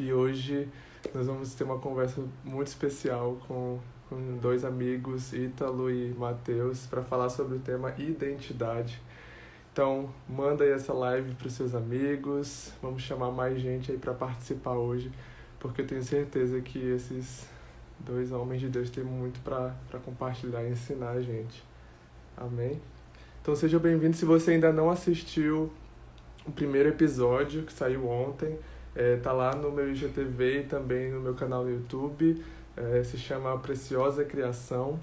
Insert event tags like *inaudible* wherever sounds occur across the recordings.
e hoje nós vamos ter uma conversa muito especial com, com dois amigos, Ítalo e Matheus, para falar sobre o tema identidade. Então, manda aí essa live para os seus amigos, vamos chamar mais gente aí para participar hoje, porque eu tenho certeza que esses dois homens de Deus têm muito para compartilhar e ensinar a gente. Amém? Então seja bem-vindo. Se você ainda não assistiu o primeiro episódio que saiu ontem, é, tá lá no meu IGTV e também no meu canal no YouTube. É, se chama Preciosa Criação.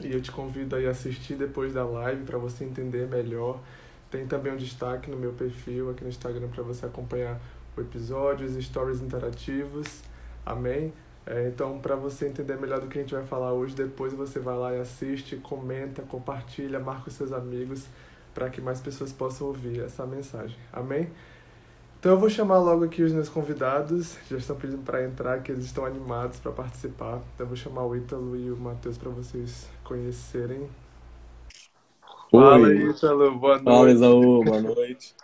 E eu te convido aí a assistir depois da live para você entender melhor. Tem também um destaque no meu perfil aqui no Instagram para você acompanhar o episódio, os stories interativos. Amém? É, então, para você entender melhor do que a gente vai falar hoje, depois você vai lá e assiste, comenta, compartilha, marca os seus amigos para que mais pessoas possam ouvir essa mensagem. Amém? Então eu vou chamar logo aqui os meus convidados, já estão pedindo para entrar, que eles estão animados para participar. Então eu vou chamar o Ítalo e o Matheus para vocês conhecerem. Oi. Fala, Ítalo, boa noite. Fala, Isaú, boa noite.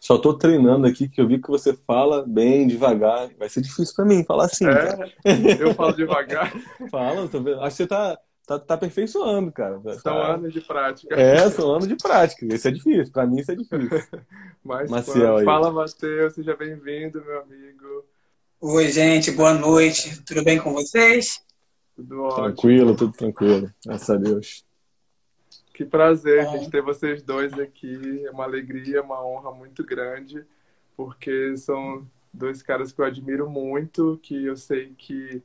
Só tô treinando aqui, que eu vi que você fala bem devagar. Vai ser difícil para mim falar assim. É? Eu falo devagar. *laughs* Fala, tô vendo. acho que você tá, tá, tá aperfeiçoando, cara. São tá... anos de prática. É, são anos de prática. Isso é difícil. Para mim, isso é difícil. *laughs* Mas, Maciel aí. Fala, Matheus. Seja bem-vindo, meu amigo. Oi, gente. Boa noite. Tudo bem com vocês? Tudo ótimo. Tranquilo, tudo tranquilo. Graças a Deus. Que prazer, a gente ter vocês dois aqui. É uma alegria, uma honra muito grande, porque são dois caras que eu admiro muito, que eu sei que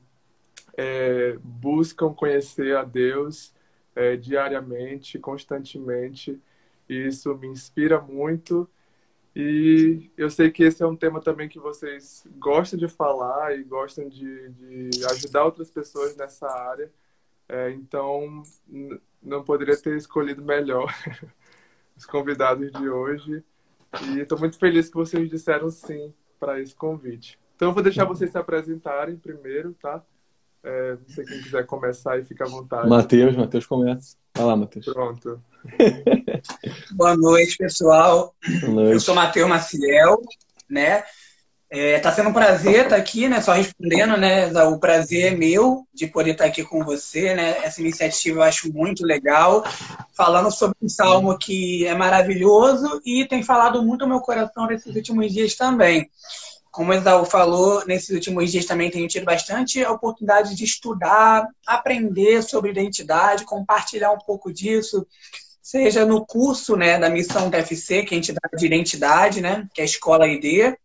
é, buscam conhecer a Deus é, diariamente, constantemente. E isso me inspira muito. E eu sei que esse é um tema também que vocês gostam de falar e gostam de, de ajudar outras pessoas nessa área. É, então, não poderia ter escolhido melhor *laughs* os convidados de hoje. E estou muito feliz que vocês disseram sim para esse convite. Então, eu vou deixar vocês se apresentarem primeiro, tá? É, não sei quem quiser começar e fica à vontade. Matheus, Matheus começa. Vai lá, Matheus. Pronto. *laughs* Boa noite, pessoal. Boa noite. Eu sou Matheus Maciel, né? É, tá sendo um prazer estar aqui, né? Só respondendo, né? O prazer é meu de poder estar aqui com você, né? Essa iniciativa eu acho muito legal, falando sobre um salmo que é maravilhoso e tem falado muito ao meu coração nesses últimos dias também. Como o Exaú falou, nesses últimos dias também tenho tido bastante a oportunidade de estudar, aprender sobre identidade, compartilhar um pouco disso, seja no curso né, da missão TFC, que é a entidade de identidade, né, que é a Escola ID,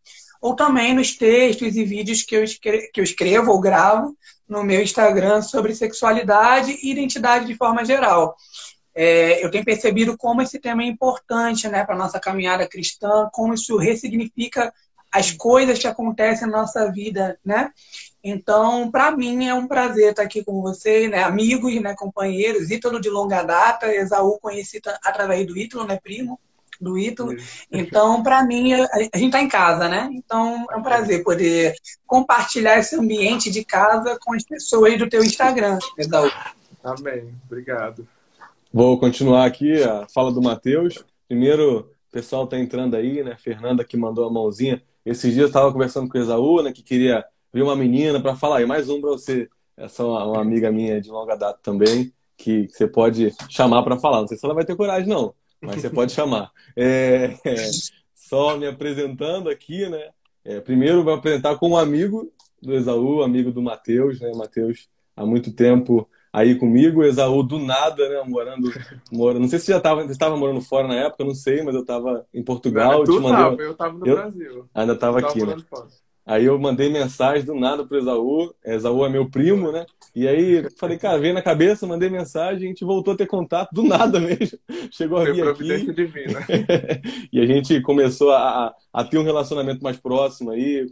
ou também nos textos e vídeos que eu, escrevo, que eu escrevo ou gravo no meu Instagram sobre sexualidade e identidade de forma geral. É, eu tenho percebido como esse tema é importante né, para a nossa caminhada cristã, como isso ressignifica as coisas que acontecem na nossa vida, né? Então, para mim é um prazer estar aqui com vocês, né? Amigos, né? Companheiros, Ítalo de longa data, Esaú conheci através do Ítalo, né? Primo do Ítalo. Então, para mim, a, gente está em casa, né? Então, é um prazer poder compartilhar esse ambiente de casa com as pessoas do teu Instagram, Esaú. Amém. Obrigado. Vou continuar aqui a fala do Matheus. Primeiro, o pessoal está entrando aí, né? Fernanda que mandou a mãozinha. Esses dias eu estava conversando com o Esaú, né? Que queria ver uma menina para falar. E mais um para você. Essa é uma, uma, amiga minha de longa data também, que, você pode chamar para falar. Não sei se ela vai ter coragem, não mas você pode chamar. É, é, só me apresentando aqui, né? É, primeiro vou apresentar como amigo do Esaú, amigo do Matheus, né? Matheus há muito tempo aí comigo, Esaú do nada, né? Morando, morando. Não sei se você já estava, estava morando fora na época, não sei, mas eu estava em Portugal. tu mandei... tava, eu estava no eu... Brasil. Ainda estava aqui, né? Aí eu mandei mensagem do nada pro Esaú. Esaú é meu primo, né? E aí falei, cara, veio na cabeça, mandei mensagem, a gente voltou a ter contato do nada mesmo. *laughs* Chegou a vir aqui. divina. *laughs* e a gente começou a, a ter um relacionamento mais próximo aí,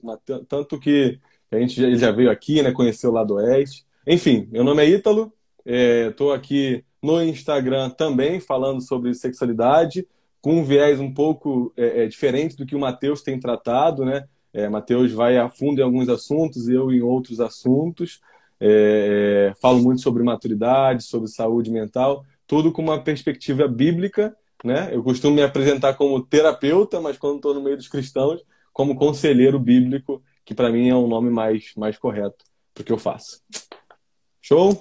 tanto que a gente já, já veio aqui, né? Conheceu o lado oeste. Enfim, meu nome é Ítalo, estou é, aqui no Instagram também falando sobre sexualidade, com um viés um pouco é, é, diferente do que o Matheus tem tratado, né? É, Matheus vai a fundo em alguns assuntos, eu em outros assuntos. É, falo muito sobre maturidade, sobre saúde mental, tudo com uma perspectiva bíblica. Né? Eu costumo me apresentar como terapeuta, mas quando estou no meio dos cristãos, como conselheiro bíblico, que para mim é um nome mais, mais correto para o que eu faço. Show?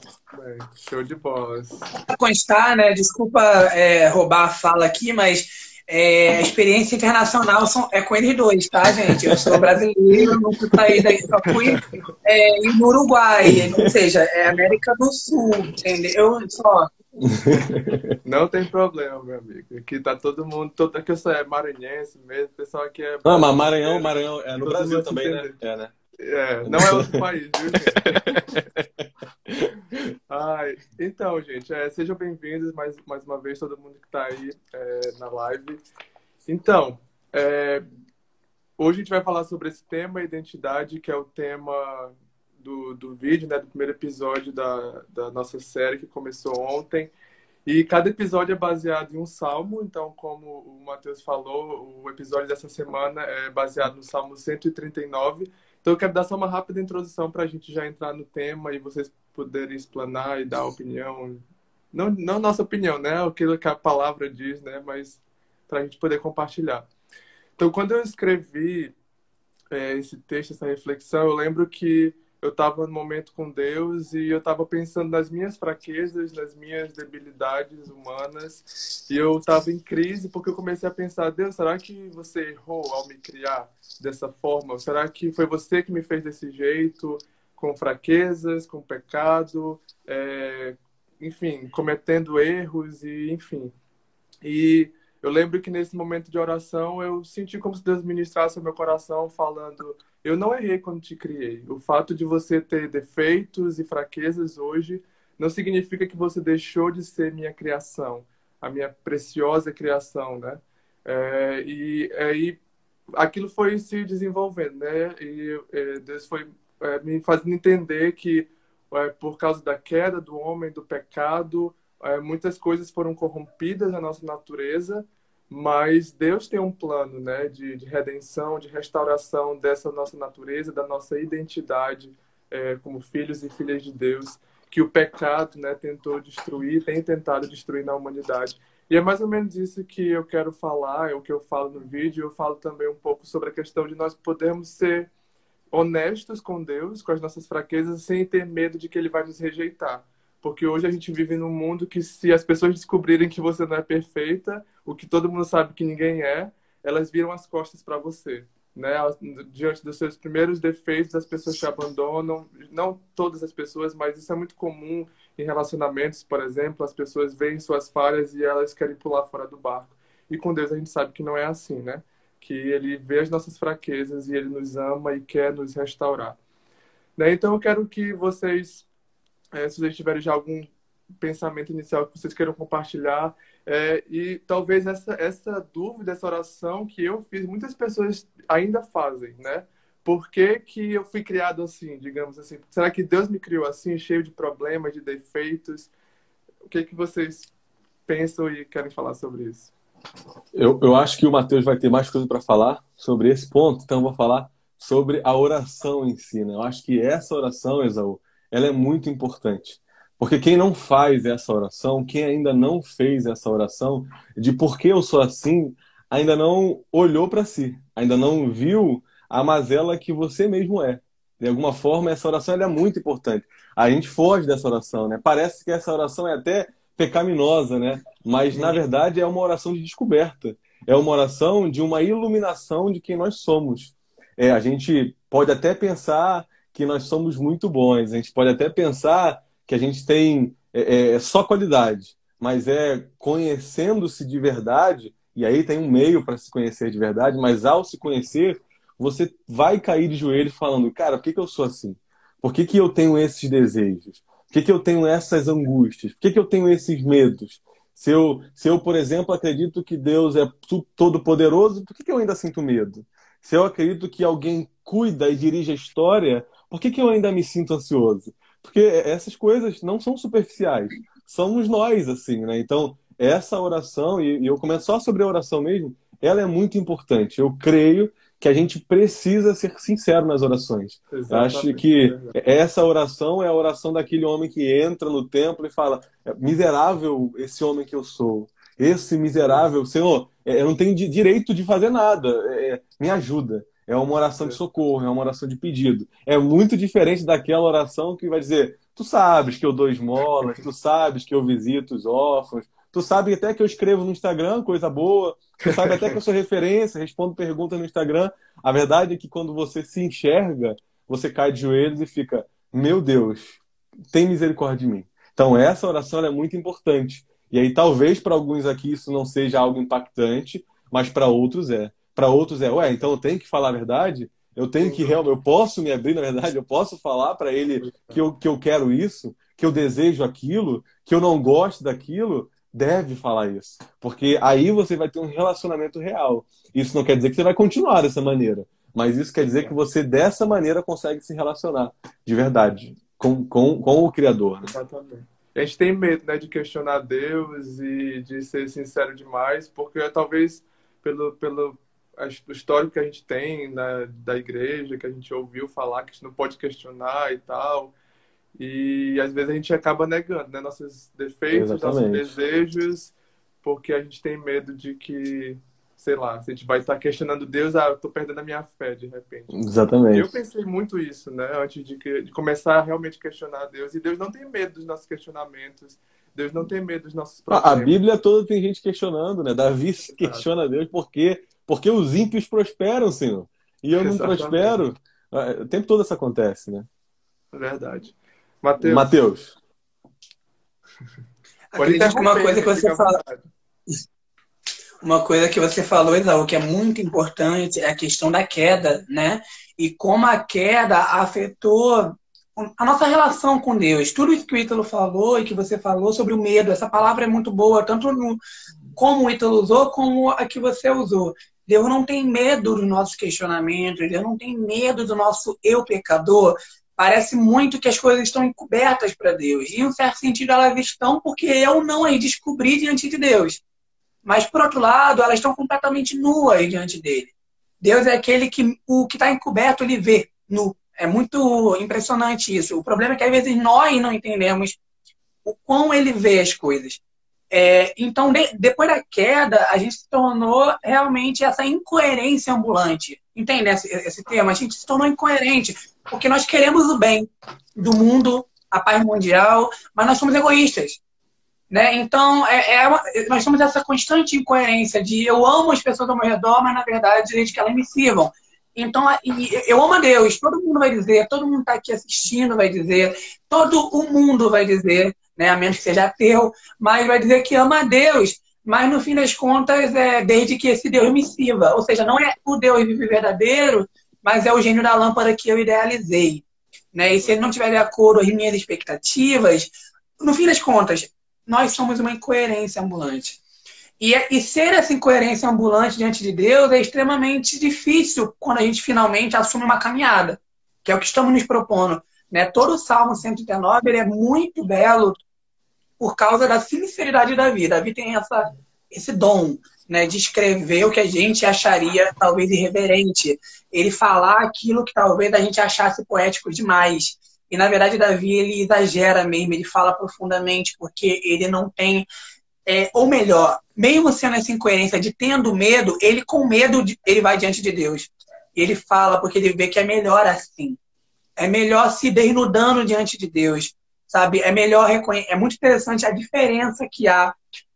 Show de bola. Para constar, né? Desculpa é, roubar a fala aqui, mas é, a experiência internacional são, é com eles dois, tá, gente? Eu sou brasileiro, não fui sair daí, só fui é, no Uruguai, ou seja, é América do Sul, entendeu? Só. Não tem problema, meu amigo. Aqui tá todo mundo, todo, aqui eu sou é maranhense mesmo, o pessoal aqui é. Não, mas Maranhão, Maranhão é no Brasil também, né? É, né? É, não é outro país, viu? Ai, então, gente, é, sejam bem-vindos mais, mais uma vez, todo mundo que está aí é, na live. Então, é, hoje a gente vai falar sobre esse tema, identidade, que é o tema do, do vídeo, né, do primeiro episódio da, da nossa série que começou ontem. E cada episódio é baseado em um salmo, então, como o Matheus falou, o episódio dessa semana é baseado no Salmo 139 então eu quero dar só uma rápida introdução para a gente já entrar no tema e vocês poderem explanar e dar opinião. Não, não nossa opinião, né? Aquilo que a palavra diz, né? Mas para a gente poder compartilhar. Então, quando eu escrevi é, esse texto, essa reflexão, eu lembro que eu estava no momento com Deus e eu estava pensando nas minhas fraquezas, nas minhas debilidades humanas. E eu estava em crise porque eu comecei a pensar: Deus, será que você errou ao me criar dessa forma? Será que foi você que me fez desse jeito, com fraquezas, com pecado, é, enfim, cometendo erros e enfim. E eu lembro que nesse momento de oração eu senti como se Deus ministrasse o meu coração falando eu não errei quando te criei. O fato de você ter defeitos e fraquezas hoje não significa que você deixou de ser minha criação, a minha preciosa criação, né? É, e aí aquilo foi se desenvolvendo, né? E é, Deus foi é, me fazendo entender que é, por causa da queda do homem, do pecado, é, muitas coisas foram corrompidas na nossa natureza mas Deus tem um plano né, de, de redenção, de restauração dessa nossa natureza, da nossa identidade é, como filhos e filhas de Deus, que o pecado né, tentou destruir, tem tentado destruir na humanidade. E é mais ou menos isso que eu quero falar, é o que eu falo no vídeo. Eu falo também um pouco sobre a questão de nós podermos ser honestos com Deus, com as nossas fraquezas, sem ter medo de que Ele vai nos rejeitar. Porque hoje a gente vive num mundo que, se as pessoas descobrirem que você não é perfeita, o que todo mundo sabe que ninguém é, elas viram as costas para você. Né? Diante dos seus primeiros defeitos, as pessoas te abandonam. Não todas as pessoas, mas isso é muito comum em relacionamentos, por exemplo. As pessoas veem suas falhas e elas querem pular fora do barco. E com Deus a gente sabe que não é assim, né? Que Ele vê as nossas fraquezas e Ele nos ama e quer nos restaurar. Né? Então eu quero que vocês é, se vocês tiverem já algum pensamento inicial que vocês queiram compartilhar. É, e talvez essa, essa dúvida, essa oração que eu fiz, muitas pessoas ainda fazem, né? Por que, que eu fui criado assim, digamos assim? Será que Deus me criou assim, cheio de problemas, de defeitos? O que, que vocês pensam e querem falar sobre isso? Eu, eu acho que o Mateus vai ter mais coisa para falar sobre esse ponto, então eu vou falar sobre a oração em si. Né? Eu acho que essa oração, Esaú, ela é muito importante. Porque quem não faz essa oração, quem ainda não fez essa oração de por que eu sou assim, ainda não olhou para si, ainda não viu a mazela que você mesmo é. De alguma forma, essa oração é muito importante. A gente foge dessa oração, né? Parece que essa oração é até pecaminosa, né? Mas, na verdade, é uma oração de descoberta. É uma oração de uma iluminação de quem nós somos. É, a gente pode até pensar que nós somos muito bons. A gente pode até pensar que a gente tem é, é, é só qualidade, mas é conhecendo-se de verdade, e aí tem um meio para se conhecer de verdade, mas ao se conhecer, você vai cair de joelhos falando, cara, por que, que eu sou assim? Por que, que eu tenho esses desejos? Por que, que eu tenho essas angústias? Por que, que eu tenho esses medos? Se eu, se eu, por exemplo, acredito que Deus é todo poderoso, por que, que eu ainda sinto medo? Se eu acredito que alguém cuida e dirige a história, por que, que eu ainda me sinto ansioso? Porque essas coisas não são superficiais, somos nós, assim, né? Então, essa oração, e eu começo só sobre a oração mesmo, ela é muito importante. Eu creio que a gente precisa ser sincero nas orações. Exatamente. Acho que essa oração é a oração daquele homem que entra no templo e fala: é miserável esse homem que eu sou. Esse miserável, Senhor, é, eu não tenho direito de fazer nada, é, me ajuda. É uma oração de socorro, é uma oração de pedido. É muito diferente daquela oração que vai dizer: tu sabes que eu dou esmolas, tu sabes que eu visito os órfãos, tu sabe até que eu escrevo no Instagram coisa boa, tu sabe até que eu sou referência, respondo perguntas no Instagram. A verdade é que quando você se enxerga, você cai de joelhos e fica: meu Deus, tem misericórdia de mim. Então, essa oração é muito importante. E aí, talvez para alguns aqui isso não seja algo impactante, mas para outros é para outros é, ué, então eu tenho que falar a verdade? Eu tenho que realmente, eu posso me abrir, na verdade, eu posso falar para ele que eu, que eu quero isso, que eu desejo aquilo, que eu não gosto daquilo, deve falar isso. Porque aí você vai ter um relacionamento real. Isso não quer dizer que você vai continuar dessa maneira, mas isso quer dizer que você, dessa maneira, consegue se relacionar de verdade com, com, com o Criador. Né? Exatamente. A gente tem medo né, de questionar Deus e de ser sincero demais, porque talvez pelo, pelo, o histórico que a gente tem né, da igreja, que a gente ouviu falar que a gente não pode questionar e tal. E às vezes a gente acaba negando né, nossos defeitos, Exatamente. nossos desejos, porque a gente tem medo de que, sei lá, se a gente vai estar questionando Deus, ah, eu tô perdendo a minha fé de repente. Exatamente. Eu pensei muito isso, né, antes de, que, de começar a realmente questionar Deus. E Deus não tem medo dos nossos questionamentos. Deus não tem medo dos nossos problemas. A Bíblia toda tem gente questionando, né? Davi questiona Deus porque porque os ímpios prosperam, Senhor. E eu não Exatamente. prospero. Ah, o tempo todo isso acontece, né? É verdade. Mateus. Mateus. *laughs* Acredito que uma coisa que você fala. *laughs* Uma coisa que você falou, Isaú, que é muito importante é a questão da queda, né? E como a queda afetou a nossa relação com Deus. Tudo isso que o Ítalo falou e que você falou sobre o medo, essa palavra é muito boa, tanto no, como o Ítalo usou, como a que você usou. Deus não tem medo dos nossos questionamentos, Deus não tem medo do nosso eu pecador. Parece muito que as coisas estão encobertas para Deus. E, em um certo sentido, elas estão porque eu não as descobri diante de Deus. Mas, por outro lado, elas estão completamente nuas diante dele. Deus é aquele que o que está encoberto ele vê nu. É muito impressionante isso. O problema é que às vezes nós não entendemos o quão ele vê as coisas. É, então, de, depois da queda, a gente se tornou realmente essa incoerência ambulante. Entende esse, esse termo? A gente se tornou incoerente, porque nós queremos o bem do mundo, a paz mundial, mas nós somos egoístas. Né? Então, é, é uma, nós temos essa constante incoerência de eu amo as pessoas ao meu redor, mas na verdade, desde que elas me sirvam. Então, eu amo a Deus, todo mundo vai dizer, todo mundo está aqui assistindo vai dizer, todo o mundo vai dizer, né? a menos que seja ateu, mas vai dizer que ama a Deus. Mas no fim das contas, é desde que esse Deus me sirva. Ou seja, não é o Deus verdadeiro, mas é o gênio da lâmpada que eu idealizei. Né? E se ele não tiver de acordo com as minhas expectativas, no fim das contas, nós somos uma incoerência ambulante. E, e ser essa incoerência ambulante diante de Deus é extremamente difícil quando a gente finalmente assume uma caminhada, que é o que estamos nos propondo. Né? Todo o Salmo 139 ele é muito belo por causa da sinceridade da vida. Davi tem essa, esse dom né, de escrever o que a gente acharia talvez irreverente. Ele falar aquilo que talvez a gente achasse poético demais. E na verdade, Davi ele exagera mesmo, ele fala profundamente, porque ele não tem. É, ou melhor, mesmo sendo essa incoerência de tendo medo, ele com medo ele vai diante de Deus. Ele fala porque ele vê que é melhor assim. É melhor se desnudando diante de Deus sabe? É melhor reconhecer. É muito interessante a diferença que há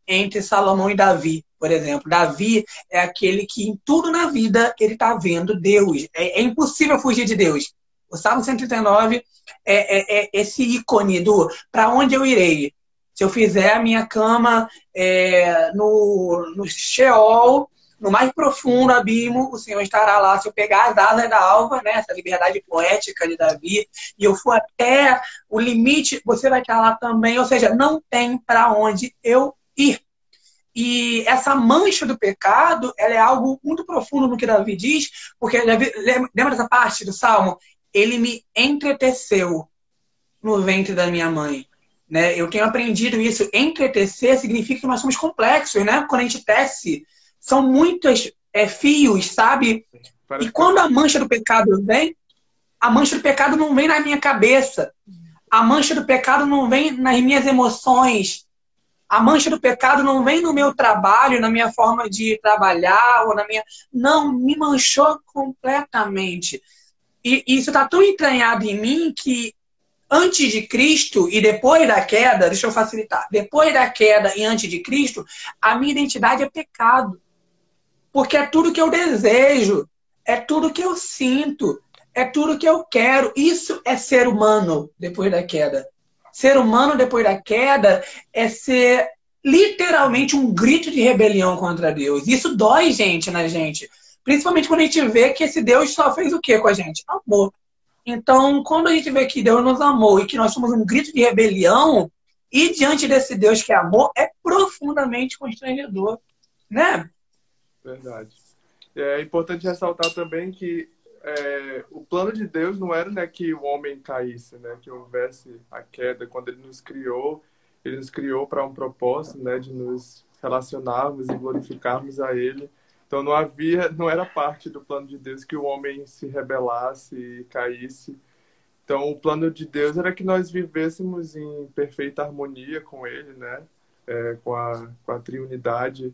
entre Salomão e Davi, por exemplo. Davi é aquele que em tudo na vida ele está vendo Deus. É, é, impossível fugir de Deus. O Salmo 139 é, é, é esse ícone do para onde eu irei. Se eu fizer a minha cama é, no, no Sheol, no mais profundo abismo, o Senhor estará lá. Se eu pegar as asas da alva, né, essa liberdade poética de Davi, e eu for até o limite, você vai estar lá também. Ou seja, não tem para onde eu ir. E essa mancha do pecado, ela é algo muito profundo no que Davi diz, porque lembra dessa parte do Salmo? Ele me entreteceu no ventre da minha mãe. Né? Eu tenho aprendido isso. Entretecer significa que nós somos complexos, né? Quando a gente tece, são muitos é, fios, sabe? Parece e quando a mancha do pecado vem, a mancha do pecado não vem na minha cabeça. A mancha do pecado não vem nas minhas emoções. A mancha do pecado não vem no meu trabalho, na minha forma de trabalhar ou na minha. Não, me manchou completamente. E isso está tão entranhado em mim que antes de Cristo e depois da queda, deixa eu facilitar, depois da queda e antes de Cristo, a minha identidade é pecado. Porque é tudo que eu desejo, é tudo que eu sinto, é tudo que eu quero. Isso é ser humano depois da queda. Ser humano depois da queda é ser literalmente um grito de rebelião contra Deus. Isso dói, gente, na gente. Principalmente quando a gente vê que esse Deus só fez o quê com a gente? Amor. Então, quando a gente vê que Deus nos amou e que nós somos um grito de rebelião, e diante desse Deus que é amor, é profundamente constrangedor, né? Verdade. É importante ressaltar também que é, o plano de Deus não era né, que o homem caísse, né, que houvesse a queda. Quando ele nos criou, ele nos criou para um propósito né, de nos relacionarmos e glorificarmos a Ele. Então não havia, não era parte do plano de Deus que o homem se rebelasse e caísse. Então o plano de Deus era que nós vivêssemos em perfeita harmonia com Ele, né, é, com a com a triunidade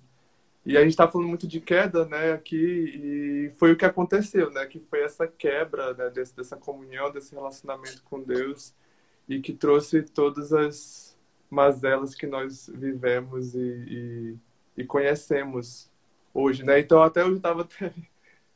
e a gente está falando muito de queda, né, aqui, e foi o que aconteceu, né, que foi essa quebra, né, desse, dessa comunhão, desse relacionamento com Deus, e que trouxe todas as mazelas que nós vivemos e, e, e conhecemos hoje, né. Então, até eu estava,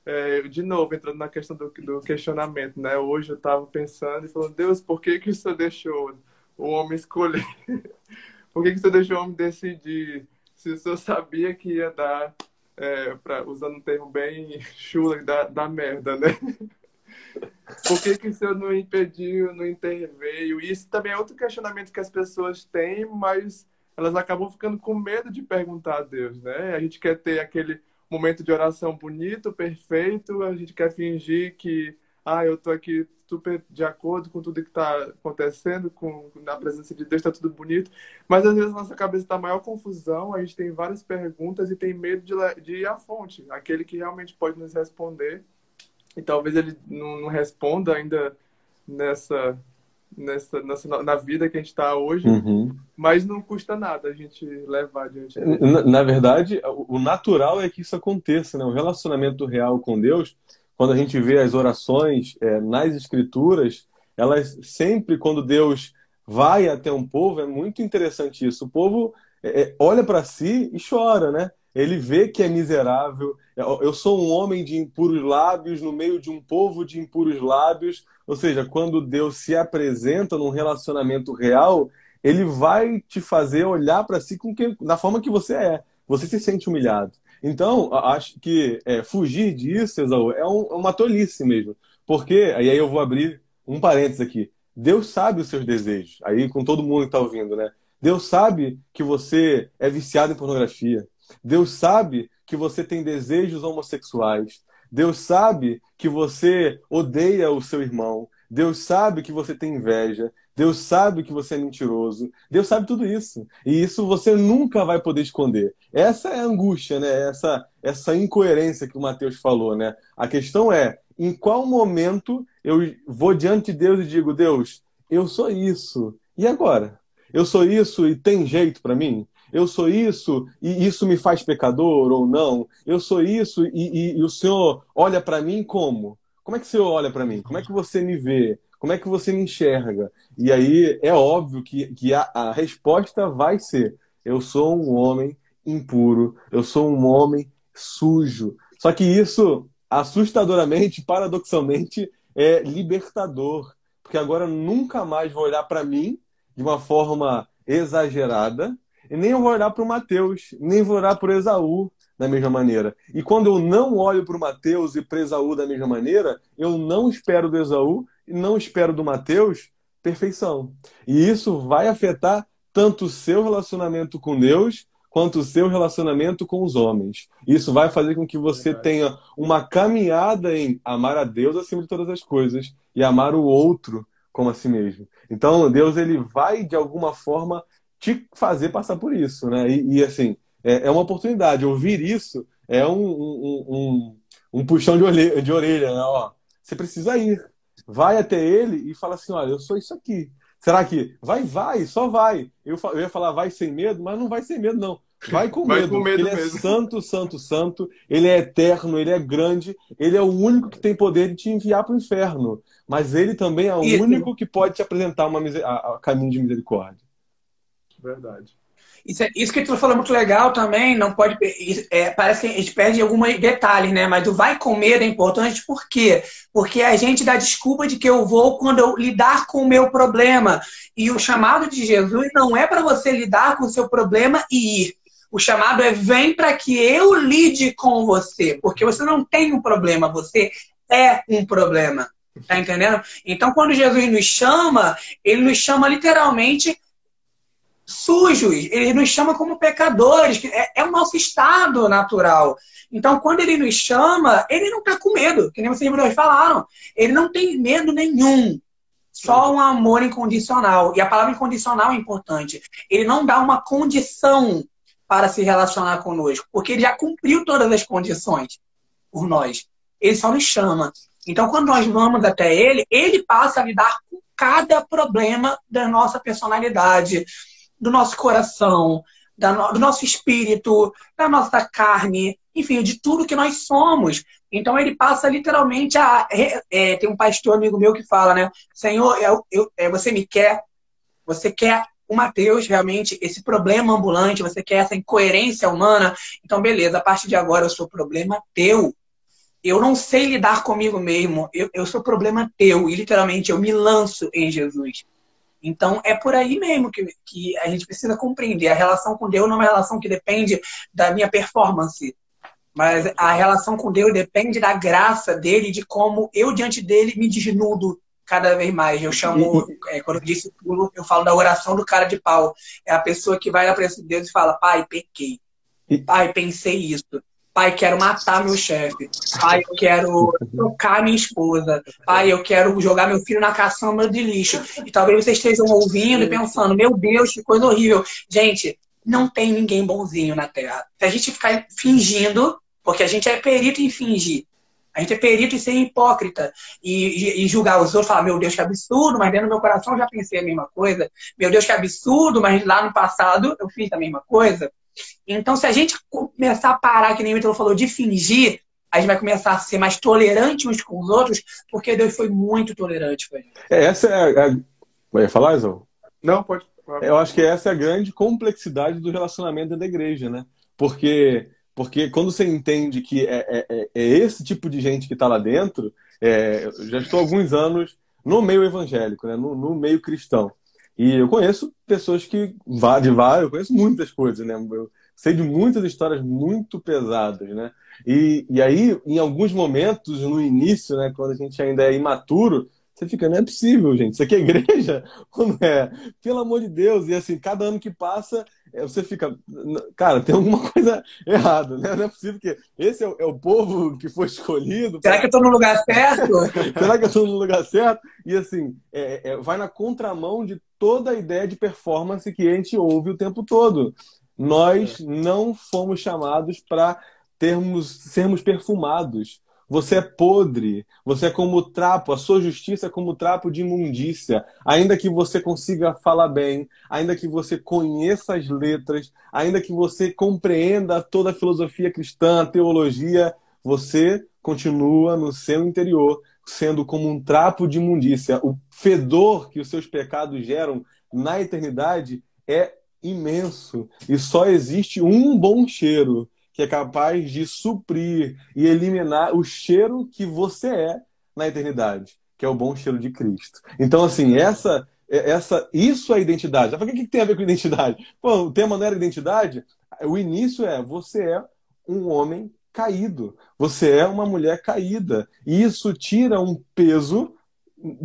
é, de novo, entrando na questão do, do questionamento, né, hoje eu estava pensando e falando, Deus, por que que o Senhor deixou o homem escolher? *laughs* por que que o Senhor deixou o homem decidir se o senhor sabia que ia dar, é, pra, usando um termo bem chula, da, da merda, né? *laughs* Por que, que o senhor não impediu, não interveio? Isso também é outro questionamento que as pessoas têm, mas elas acabam ficando com medo de perguntar a Deus, né? A gente quer ter aquele momento de oração bonito, perfeito, a gente quer fingir que, ah, eu tô aqui super de acordo com tudo que está acontecendo, com na presença de Deus está tudo bonito, mas às vezes nossa cabeça está maior confusão, a gente tem várias perguntas e tem medo de, de ir à fonte, aquele que realmente pode nos responder, e talvez ele não, não responda ainda nessa nessa, nessa na vida que a gente está hoje, uhum. mas não custa nada a gente levar adiante. Na, na, verdade, o natural é que isso aconteça, né? O relacionamento real com Deus quando a gente vê as orações é, nas escrituras, elas sempre, quando Deus vai até um povo, é muito interessante isso. O povo é, é olha para si e chora, né? Ele vê que é miserável. Eu sou um homem de impuros lábios no meio de um povo de impuros lábios. Ou seja, quando Deus se apresenta num relacionamento real, ele vai te fazer olhar para si com que, da forma que você é. Você se sente humilhado. Então, acho que é, fugir disso, Exaú, é, um, é uma tolice mesmo. Porque, aí eu vou abrir um parênteses aqui. Deus sabe os seus desejos. Aí, com todo mundo que está ouvindo, né? Deus sabe que você é viciado em pornografia. Deus sabe que você tem desejos homossexuais. Deus sabe que você odeia o seu irmão. Deus sabe que você tem inveja. Deus sabe que você é mentiroso. Deus sabe tudo isso. E isso você nunca vai poder esconder. Essa é a angústia, né? Essa, essa incoerência que o Mateus falou, né? A questão é, em qual momento eu vou diante de Deus e digo, Deus, eu sou isso. E agora? Eu sou isso e tem jeito para mim? Eu sou isso e isso me faz pecador ou não? Eu sou isso e, e, e o Senhor olha para mim como? Como é que o Senhor olha para mim? Como é que você me vê? Como é que você me enxerga? E aí é óbvio que, que a, a resposta vai ser: eu sou um homem impuro, eu sou um homem sujo. Só que isso, assustadoramente, paradoxalmente, é libertador. Porque agora nunca mais vou olhar para mim de uma forma exagerada, e nem vou olhar para o Mateus, nem vou olhar para o Esaú da mesma maneira. E quando eu não olho para o Mateus e para Esaú da mesma maneira, eu não espero do Esaú não espero do Mateus perfeição. E isso vai afetar tanto o seu relacionamento com Deus quanto o seu relacionamento com os homens. Isso vai fazer com que você tenha uma caminhada em amar a Deus acima de todas as coisas e amar o outro como a si mesmo. Então, Deus ele vai de alguma forma te fazer passar por isso, né? E, e assim, é, é, uma oportunidade. Ouvir isso é um, um, um, um puxão de orelha, de orelha né? Ó, você precisa ir vai até ele e fala assim: olha, eu sou isso aqui. Será que vai, vai, só vai? Eu, eu ia falar vai sem medo, mas não vai sem medo, não. Vai com *laughs* vai medo. Com medo ele é mesmo. é santo, santo, santo. Ele é eterno, ele é grande. Ele é o único que tem poder de te enviar para o inferno. Mas ele também é o Isso. único que pode te apresentar uma a, a caminho de misericórdia. Verdade. Isso, é, isso que tu falou é muito legal também, não pode. É, parece que a gente perde alguns detalhes, né? Mas o vai com medo é importante, por quê? Porque a gente dá desculpa de que eu vou quando eu lidar com o meu problema. E o chamado de Jesus não é para você lidar com o seu problema e ir. O chamado é vem para que eu lide com você. Porque você não tem um problema, você é um problema. Tá entendendo? Então, quando Jesus nos chama, ele nos chama literalmente sujos, ele nos chama como pecadores, é, é o nosso estado natural. Então, quando ele nos chama, ele não está com medo, que nem vocês dois falaram. Ele não tem medo nenhum. Só um amor incondicional. E a palavra incondicional é importante. Ele não dá uma condição para se relacionar conosco, porque ele já cumpriu todas as condições por nós. Ele só nos chama. Então, quando nós vamos até ele, ele passa a lidar com cada problema da nossa personalidade, do nosso coração, do nosso espírito, da nossa carne, enfim, de tudo que nós somos. Então ele passa literalmente a. É, tem um pastor amigo meu que fala, né? Senhor, eu, eu, é, você me quer, você quer o Mateus, realmente, esse problema ambulante, você quer essa incoerência humana. Então, beleza, a partir de agora eu sou problema teu. Eu não sei lidar comigo mesmo, eu, eu sou problema teu. E literalmente eu me lanço em Jesus. Então, é por aí mesmo que, que a gente precisa compreender. A relação com Deus não é uma relação que depende da minha performance, mas a relação com Deus depende da graça dele, de como eu, diante dele, me desnudo cada vez mais. Eu chamo, é, quando eu disse pulo, eu falo da oração do cara de pau. É a pessoa que vai lá para esse Deus e fala: Pai, pequei. Pai, pensei isso. Pai, quero matar meu chefe. Pai, eu quero trocar minha esposa. Pai, eu quero jogar meu filho na caçamba de lixo. E talvez vocês estejam ouvindo e pensando, meu Deus, que coisa horrível. Gente, não tem ninguém bonzinho na Terra. Se a gente ficar fingindo, porque a gente é perito em fingir. A gente é perito em ser hipócrita e, e, e, julgar os outros, falar, meu Deus, que absurdo, mas dentro do meu coração eu já pensei a mesma coisa. Meu Deus, que absurdo, mas lá no passado eu fiz a mesma coisa. Então, se a gente começar a parar, que nem o Vitor falou, de fingir, a gente vai começar a ser mais tolerante uns com os outros, porque Deus foi muito tolerante com a gente. É, essa é a. Vai falar, Isão? Não, pode. Eu acho que essa é a grande complexidade do relacionamento da igreja, né? Porque, porque quando você entende que é, é, é, é esse tipo de gente que está lá dentro, é, já estou há alguns anos no meio evangélico, né? no, no meio cristão. E eu conheço pessoas que, de várias, eu conheço muitas coisas, né? Eu sei de muitas histórias muito pesadas, né? E, e aí, em alguns momentos, no início, né, quando a gente ainda é imaturo, você fica, não é possível, gente. Isso aqui é igreja? *laughs* Como é? Pelo amor de Deus. E assim, cada ano que passa, você fica, cara, tem alguma *laughs* coisa errada, né? Não é possível que esse é o, é o povo que foi escolhido. Será que eu estou no lugar certo? *laughs* Será que eu estou no lugar certo? E assim, é, é, vai na contramão de toda a ideia de performance que a gente ouve o tempo todo. Nós é. não fomos chamados para termos sermos perfumados. Você é podre, você é como trapo, a sua justiça é como trapo de imundícia. Ainda que você consiga falar bem, ainda que você conheça as letras, ainda que você compreenda toda a filosofia cristã, a teologia, você continua no seu interior sendo como um trapo de imundícia. O fedor que os seus pecados geram na eternidade é imenso e só existe um bom cheiro que é capaz de suprir e eliminar o cheiro que você é na eternidade, que é o bom cheiro de Cristo. Então, assim, essa, essa, isso é identidade. O que, que tem a ver com identidade? Pô, o tema não era identidade? O início é você é um homem caído, você é uma mulher caída. E isso tira um peso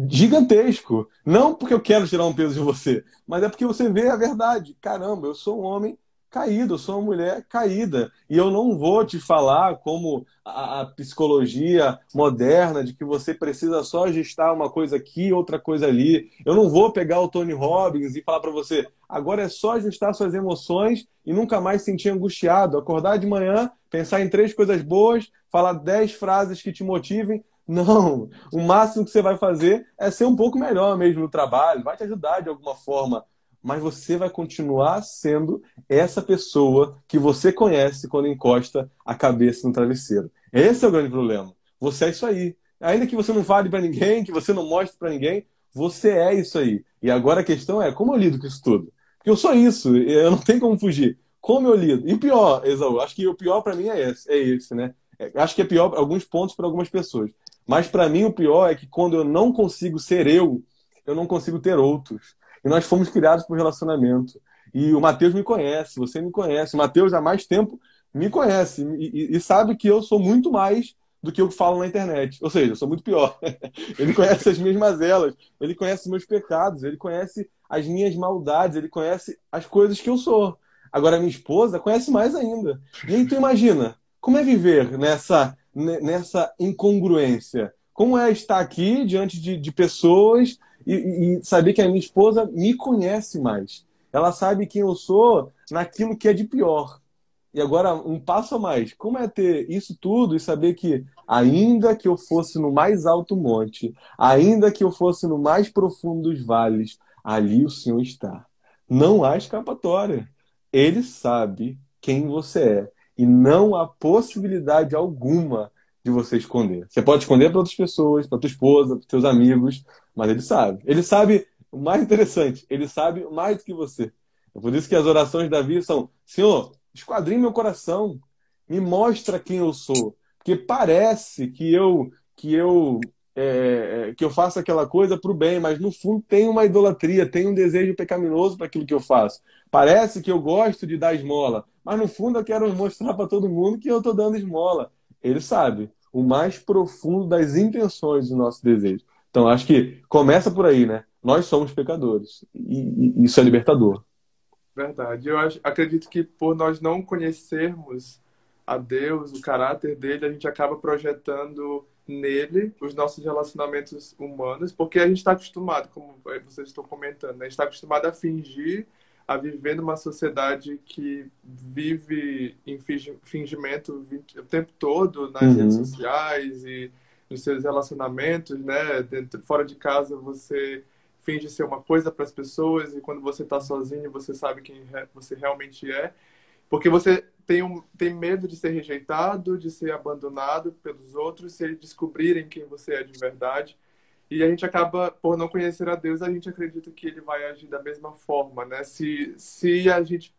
gigantesco. Não porque eu quero tirar um peso de você, mas é porque você vê a verdade. Caramba, eu sou um homem caído, eu sou uma mulher caída. E eu não vou te falar como a, a, psicologia moderna, de que você precisa só ajustar uma coisa aqui, outra coisa ali. Eu não vou pegar o Tony Robbins e falar para você, agora é só ajustar suas emoções e nunca mais sentir angustiado. Acordar de manhã, pensar em três coisas boas, falar dez frases que te motivem. Não, o máximo que você vai fazer é ser um pouco melhor mesmo no trabalho, vai te ajudar de alguma forma, mas você vai continuar sendo essa pessoa que você conhece quando encosta a cabeça no travesseiro. Esse é o grande problema. Você é isso aí. Ainda que você não fale para ninguém, que você não mostre para ninguém, você é isso aí. E agora a questão é como eu lido com isso tudo? Porque eu sou isso, eu não tenho como fugir. Como eu lido? E pior, Exaú, acho que o pior para mim é esse, é esse, né? É, acho que é pior alguns pontos para algumas pessoas. Mas para mim o pior é que quando eu não consigo ser eu, eu não consigo ter outros. E nós fomos criados por relacionamento. E o Matheus me conhece, você me conhece. O Matheus há mais tempo me conhece e, e, e, sabe que eu sou muito mais do que eu falo na internet. Ou seja, eu sou muito pior. *laughs* ele conhece as minhas mazelas, ele conhece meus pecados, ele conhece as minhas maldades, ele conhece as coisas que eu sou. Agora, minha esposa conhece mais ainda. E aí tu imagina, como é viver nessa nessa incongruência. Como é estar aqui diante de, de pessoas e, e, saber que a minha esposa me conhece mais. Ela sabe quem eu sou naquilo que é de pior. E agora, um passo a mais. Como é ter isso tudo e saber que, ainda que eu fosse no mais alto monte, ainda que eu fosse no mais profundo dos vales, ali o Senhor está. Não há escapatória. Ele sabe quem você é e não há possibilidade alguma de você esconder. Você pode esconder para outras pessoas, para tua esposa, para teus amigos, mas ele sabe. Ele sabe o mais interessante, ele sabe mais do que você. É por isso que as orações de Davi são: Senhor, esquadrinhe meu coração, me mostra quem eu sou, porque parece que eu que eu é, que eu faço aquela coisa para o bem, mas no fundo tem uma idolatria, tem um desejo pecaminoso para aquilo que eu faço. Parece que eu gosto de dar esmola, mas no fundo eu quero mostrar para todo mundo que eu estou dando esmola. Ele sabe o mais profundo das intenções do nosso desejo. Então acho que começa por aí, né? Nós somos pecadores e, e isso é libertador. Verdade. Eu acho, acredito que por nós não conhecermos a Deus, o caráter dele, a gente acaba projetando nele os nossos relacionamentos humanos, porque a gente está acostumado, como vocês estão comentando, né? a gente está acostumado a fingir, a viver numa sociedade que vive em fingimento o tempo todo nas uhum. redes sociais e nos seus relacionamentos, né? Dentro, fora de casa você finge ser uma coisa para as pessoas e quando você está sozinho você sabe quem você realmente é, porque você tem, um, tem medo de ser rejeitado, de ser abandonado pelos outros, se eles descobrirem quem você é de verdade. E a gente acaba, por não conhecer a Deus, a gente acredita que ele vai agir da mesma forma, né? Se, se a gente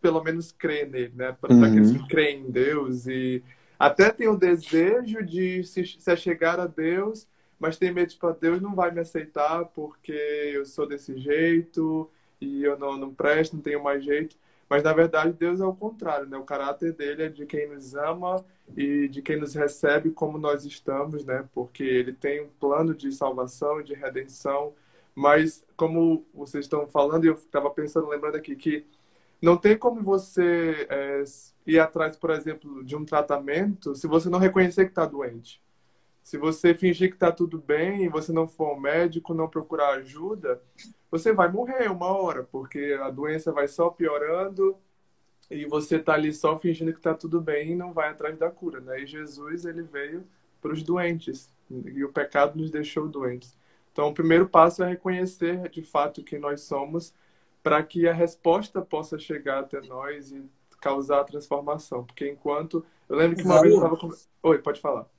pelo menos crê nele, né? Para uhum. aqueles que creem em Deus e até tem o desejo de se, se achegar a Deus, mas tem medo de tipo, Deus não vai me aceitar porque eu sou desse jeito e eu não, não presto, não tenho mais jeito. Mas na verdade Deus é o contrário, né? O caráter dele é de quem nos ama e de quem nos recebe como nós estamos, né? Porque ele tem um plano de salvação e de redenção. Mas como vocês estão falando, eu estava pensando, lembrando aqui que não tem como você é, ir atrás, por exemplo, de um tratamento se você não reconhecer que está doente. Se você fingir que está tudo bem e você não for ao médico, não procurar ajuda, você vai morrer uma hora, porque a doença vai só piorando e você está ali só fingindo que está tudo bem e não vai atrás da cura, né? E Jesus, ele veio para os doentes e o pecado nos deixou doentes. Então, o primeiro passo é reconhecer de fato quem nós somos para que a resposta possa chegar até nós e causar a transformação. Porque enquanto... Eu lembro que uma vez eu estava... Oi, pode falar.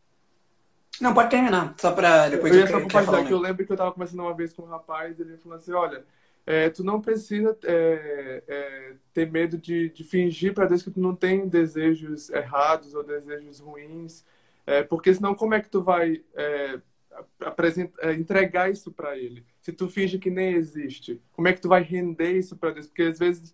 Não, pode terminar, só para depois eu ia só compartilhar que eu lembro que eu estava conversando uma vez com um rapaz, ele falou assim, olha, é, tu não precisa é, é, ter medo de, de fingir para Deus que tu não tem desejos errados ou desejos ruins, é, porque senão como é que tu vai é, apresentar, é, entregar isso para Ele? Se tu finge que nem existe, como é que tu vai render isso para Deus? Porque às vezes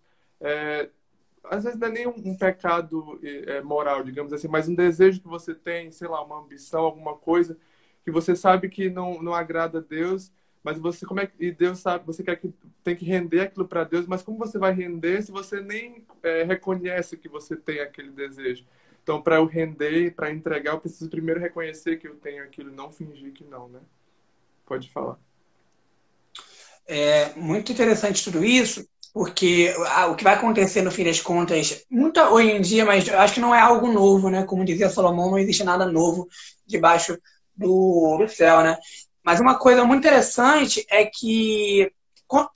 às vezes não é nem um, um pecado é, moral, digamos assim, mas um desejo que você tem, sei lá, uma ambição, alguma coisa que você sabe que não, não agrada a Deus, mas você como é que Deus sabe, você quer que tem que render aquilo para Deus, mas como você vai render se você nem é, reconhece que você tem aquele desejo? Então, para eu render, para entregar, eu preciso primeiro reconhecer que eu tenho aquilo, não fingir que não, né? Pode falar. É muito interessante tudo isso porque ah, o que vai acontecer no fim das contas, muito hoje em dia, mas acho que não é algo novo, né? Como dizia Salomão, não existe nada novo debaixo do, do céu, né? Mas uma coisa muito interessante é que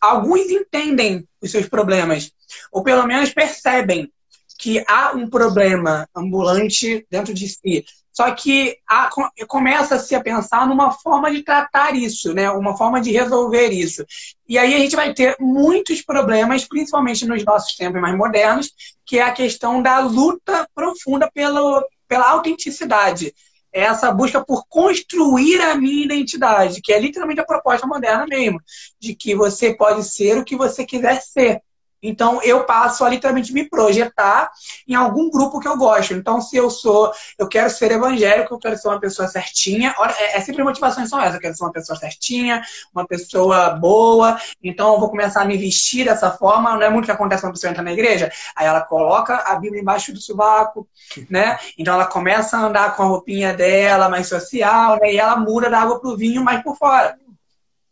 alguns entendem os seus problemas, ou pelo menos percebem que há um problema ambulante dentro de si. Só que há, começa-se a pensar numa forma de tratar isso, né? uma forma de resolver isso. E aí a gente vai ter muitos problemas, principalmente nos nossos tempos mais modernos, que é a questão da luta profunda pelo, pela autenticidade. É essa busca por construir a minha identidade, que é literalmente a proposta moderna mesmo, de que você pode ser o que você quiser ser. Então, eu passo a literalmente me projetar em algum grupo que eu gosto. Então, se eu sou, eu quero ser evangélico, eu quero ser uma pessoa certinha. É, é sempre motivações são essas. Eu quero ser uma pessoa certinha, uma pessoa boa. Então, eu vou começar a me vestir dessa forma. Não é muito que acontece quando a pessoa entra na igreja. Aí ela coloca a Bíblia embaixo do sovaco, né? Então, ela começa a andar com a roupinha dela, mais social, né? E ela muda da água pro vinho mais por fora.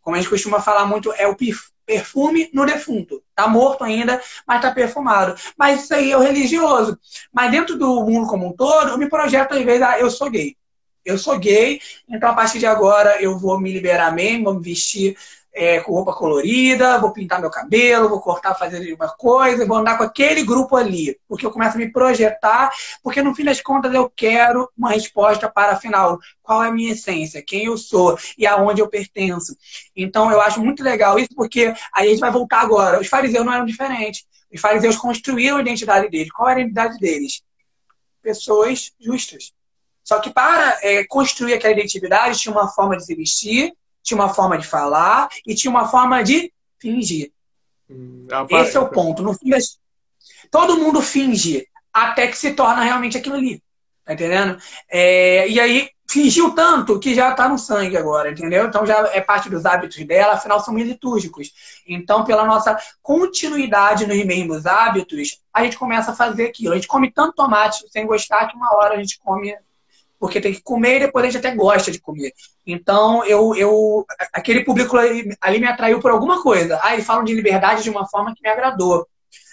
Como a gente costuma falar muito, é o pif perfume no defunto. Tá morto ainda, mas tá perfumado. Mas isso aí é o religioso. Mas dentro do mundo como um todo, eu me projeto às vezes, ah, eu sou gay. Eu sou gay, então a partir de agora eu vou me liberar mesmo, vou me vestir é, com roupa colorida, vou pintar meu cabelo, vou cortar, fazer uma coisa, vou andar com aquele grupo ali. Porque eu começo a me projetar, porque no fim das contas eu quero uma resposta para, afinal, qual é a minha essência, quem eu sou e aonde eu pertenço. Então eu acho muito legal isso, porque aí a gente vai voltar agora. Os fariseus não eram diferentes. Os fariseus construíram a identidade deles. Qual era a identidade deles? Pessoas justas. Só que para é, construir aquela identidade tinha uma forma de se vestir, tinha uma forma de falar e tinha uma forma de fingir. Hum, Esse é o ponto. No fim das... Todo mundo finge até que se torna realmente aquilo ali. Tá entendendo? É... e aí fingiu tanto que já está no sangue agora, entendeu? Então já é parte dos hábitos dela, afinal são litúrgicos. Então, pela nossa continuidade nos mesmos hábitos, a gente começa a fazer aquilo. A gente come tanto tomate sem gostar que uma hora a gente come porque tem que comer e depois a gente até gosta de comer. Então, eu, eu aquele público ali, ali me atraiu por alguma coisa. Ah, falam de liberdade de uma forma que me agradou.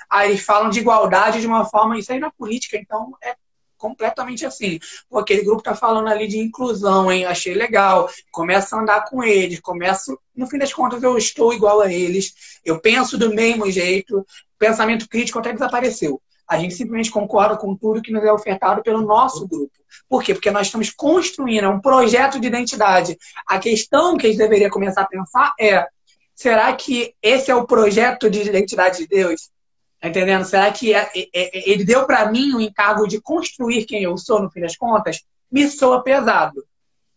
Ah, falam de igualdade de uma forma. Isso aí na política, então, é completamente assim. Pô, aquele grupo tá falando ali de inclusão, hein? Achei legal. Começa a andar com eles, começo. No fim das contas, eu estou igual a eles. Eu penso do mesmo jeito. Pensamento crítico até desapareceu. A gente simplesmente concorda com tudo que nos é ofertado pelo nosso grupo. Por quê? Porque nós estamos construindo um projeto de identidade. A questão que a gente deveria começar a pensar é: será que esse é o projeto de identidade de Deus? Tá entendendo? Será que é, é, é, ele deu para mim o encargo de construir quem eu sou, no fim das contas? Me soa pesado.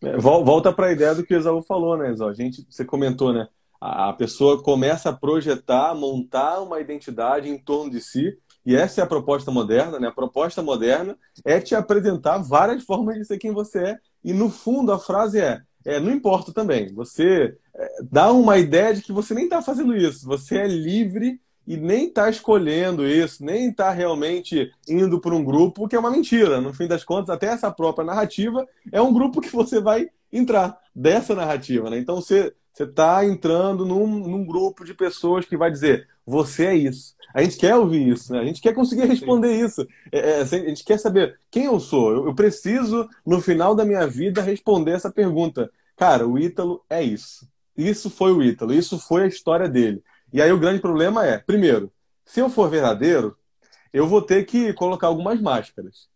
É, volta para a ideia do que o Esaú falou, né, Esaú? A gente, você comentou, né? A pessoa começa a projetar, montar uma identidade em torno de si e essa é a proposta moderna, né? A proposta moderna é te apresentar várias formas de ser quem você é. E no fundo a frase é: é não importa também. Você é, dá uma ideia de que você nem está fazendo isso. Você é livre e nem está escolhendo isso, nem está realmente indo para um grupo, que é uma mentira. No fim das contas, até essa própria narrativa é um grupo que você vai entrar dessa narrativa. Né? Então você está entrando num, num grupo de pessoas que vai dizer: você é isso. A gente quer ouvir isso, né? A gente quer conseguir responder Sim. isso. É, é, a gente quer saber quem eu sou. Eu, eu, preciso, no final da minha vida, responder essa pergunta. Cara, o Ítalo é isso. Isso foi o Ítalo. Isso foi a história dele. E aí o grande problema é, primeiro, se eu for verdadeiro, eu vou ter que colocar algumas máscaras.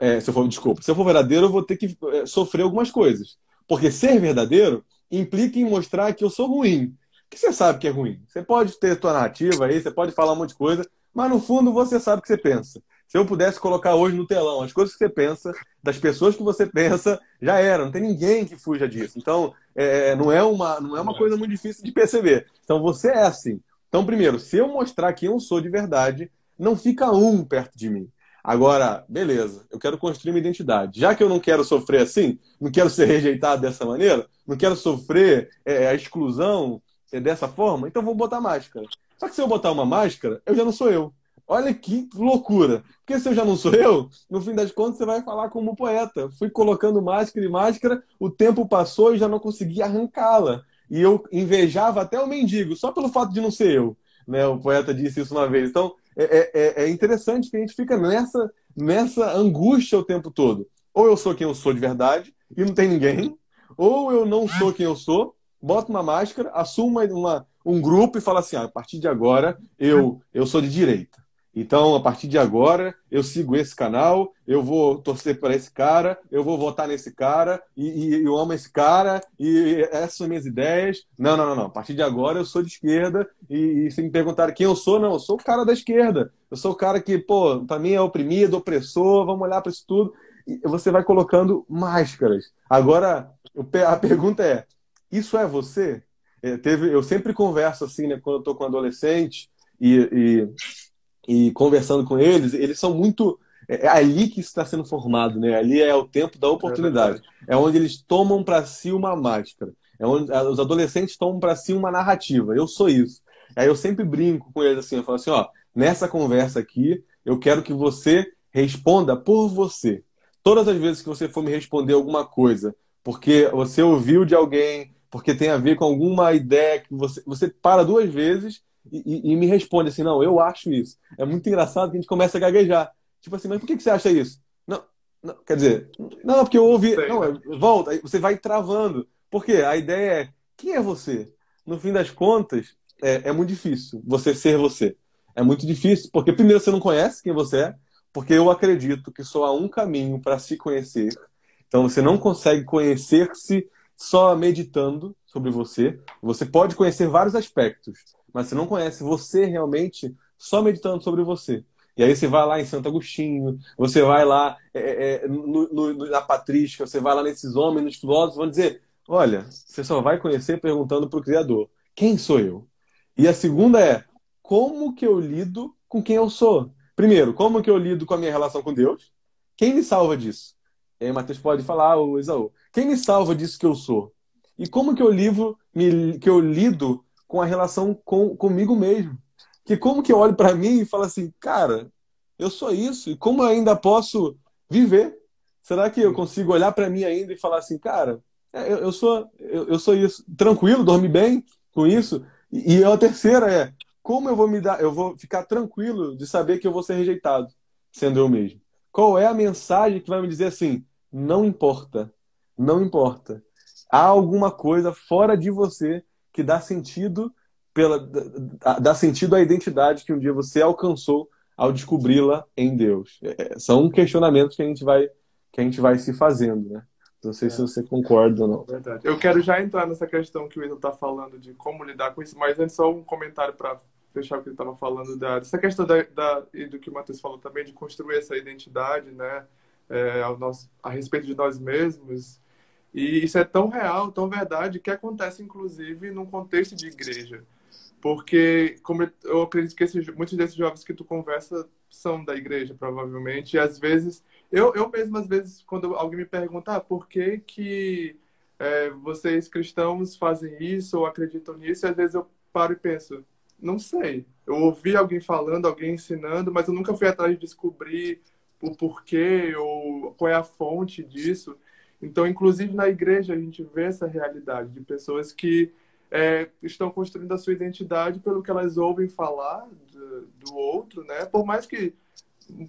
É, se eu for, desculpa, se eu for verdadeiro, eu vou ter que é, sofrer algumas coisas. Porque ser verdadeiro implica em mostrar que eu sou ruim, que você sabe que é ruim. Você pode ter sua narrativa aí, você pode falar um monte de coisa, mas no fundo você sabe o que você pensa. Se eu pudesse colocar hoje no telão as coisas que você pensa, das pessoas que você pensa, já era. Não tem ninguém que fuja disso. Então, é, não, é uma, não é uma coisa muito difícil de perceber. Então, você é assim. Então, primeiro, se eu mostrar quem eu sou de verdade, não fica um perto de mim. Agora, beleza, eu quero construir uma identidade. Já que eu não quero sofrer assim, não quero ser *laughs* rejeitado dessa maneira, não quero sofrer é, a exclusão, é dessa forma, então vou botar máscara. Só que se eu botar uma máscara, eu já não sou eu. Olha que loucura. Porque se eu já não sou eu, no fim das contas você vai falar como poeta. Fui colocando máscara e máscara, o tempo passou e já não consegui arrancá-la. E eu invejava até o mendigo, só pelo fato de não ser eu. Né? O poeta disse isso uma vez. Então, é, é, é, é interessante que a gente fica nessa, nessa angústia o tempo todo. Ou eu sou quem eu sou de verdade, e não tem ninguém, Ou eu não sou quem eu sou, boto uma máscara, assumo uma, um grupo e falo assim: ah, a partir de agora eu, eu sou de direita. Então, a partir de agora, eu sigo esse canal, eu vou torcer para esse cara, eu vou votar nesse cara, e, e, eu amo esse cara, e essas são minhas ideias. Não, não, não, não. A partir de agora, eu sou de esquerda, e, e se me perguntarem quem eu sou, não, eu sou o cara da esquerda. Eu sou o cara que, pô, para mim é oprimido, opressor, vamos olhar para isso tudo. E você vai colocando máscaras. Agora, a pergunta é: isso é você? É, teve, eu sempre converso assim, né, quando eu estou com adolescente, e, e e conversando com eles, eles são muito. É, é ali que está sendo formado, né? Ali é o tempo da oportunidade. É, é onde eles tomam para si uma máscara. É onde os adolescentes tomam para si uma narrativa. Eu sou isso. Aí eu sempre brinco com eles assim, eu falo assim, ó, nessa conversa aqui, eu quero que você responda por você. Todas as vezes que você for me responder alguma coisa, porque você ouviu de alguém, porque tem a ver com alguma ideia que você, você para duas vezes e, e, me responde assim, não, eu acho isso. É muito engraçado que a gente começa a gaguejar. Tipo assim, mas por que, que você acha isso? Não, não quer dizer, não, porque eu ouvi. Não, né? volta, você vai travando. Porque a ideia é, quem é você? No fim das contas, é, é muito difícil você ser você. É muito difícil, porque primeiro você não conhece quem você é, porque eu acredito que só há um caminho para se conhecer. Então você não consegue conhecer-se só meditando sobre você. Você pode conhecer vários aspectos, mas você não conhece você realmente só meditando sobre você. E aí você vai lá em Santo Agostinho, você vai lá é, é, é no, no, na patrística, você vai lá nesses homens, nos filósofos, vão dizer: olha, você só vai conhecer perguntando para o Criador: quem sou eu? E a segunda é: como que eu lido com quem eu sou? Primeiro, como que eu lido com a minha relação com Deus? Quem me salva disso? E aí Mateus pode falar, o Isaú. Quem me salva disso que eu sou? E como que eu, livro, me, que eu lido com a relação com, comigo mesmo. Que como que eu olho para mim e falo assim, cara, eu sou isso, e como eu ainda posso viver? Será que eu consigo olhar para mim ainda e falar assim, cara, é, eu, eu sou eu, eu, sou isso, tranquilo, dormir bem com isso? E, e a terceira é, como eu vou me dar, eu vou ficar tranquilo de saber que eu vou ser rejeitado, sendo eu mesmo? Qual é a mensagem que vai me dizer assim, não importa, não importa. Há alguma coisa fora de você que dá sentido pela dá sentido à identidade que um dia você alcançou ao descobri-la em Deus. É, são questionamentos que a gente vai que a gente vai se fazendo, né? Não sei é. se você concorda ou não. Verdade. Eu quero já entrar nessa questão que o Will está falando de como lidar com isso, mas antes só um comentário para fechar o que ele estava falando da, dessa questão da, da, e do que o Matheus falou também de construir essa identidade, né, é, ao nosso, a respeito de nós mesmos e isso é tão real, tão verdade, que acontece, inclusive, num contexto de igreja. Porque, como eu acredito que esses, muitos desses jovens que tu conversa são da igreja, provavelmente. E às vezes, eu, eu mesmo, às vezes, quando alguém me pergunta ah, por que, que é, vocês cristãos fazem isso ou acreditam nisso, às vezes eu paro e penso, não sei. Eu ouvi alguém falando, alguém ensinando, mas eu nunca fui atrás de descobrir o porquê ou qual é a fonte disso. Então, inclusive na igreja, a gente vê essa realidade de pessoas que é, estão construindo a sua identidade pelo que elas ouvem falar do, do outro, né? Por mais que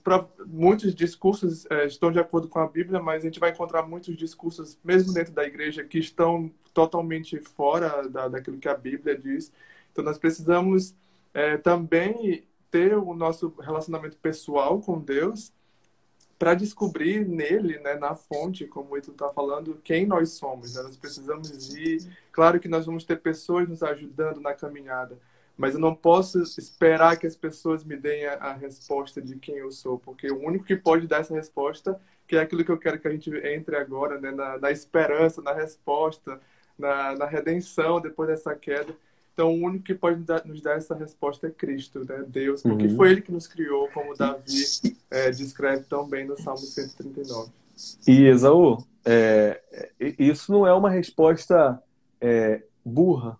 pra, muitos discursos é, estão de acordo com a Bíblia, mas a gente vai encontrar muitos discursos, mesmo dentro da igreja, que estão totalmente fora da, daquilo que a Bíblia diz. Então, nós precisamos é, também ter o nosso relacionamento pessoal com Deus para descobrir nele, né, na fonte, como o Ito está falando, quem nós somos. Né? Nós precisamos ir. Claro que nós vamos ter pessoas nos ajudando na caminhada, mas eu não posso esperar que as pessoas me deem a, a, resposta de quem eu sou, porque o único que pode dar essa resposta, que é aquilo que eu quero que a gente entre agora, né, na, na esperança, na resposta, na, na redenção depois dessa queda então, o único que pode nos dar essa resposta é Cristo, né? Deus, porque uhum. foi Ele que nos criou, como Davi é, descreve tão bem no Salmo 139. E, Esaú, é, isso não é uma resposta é, burra,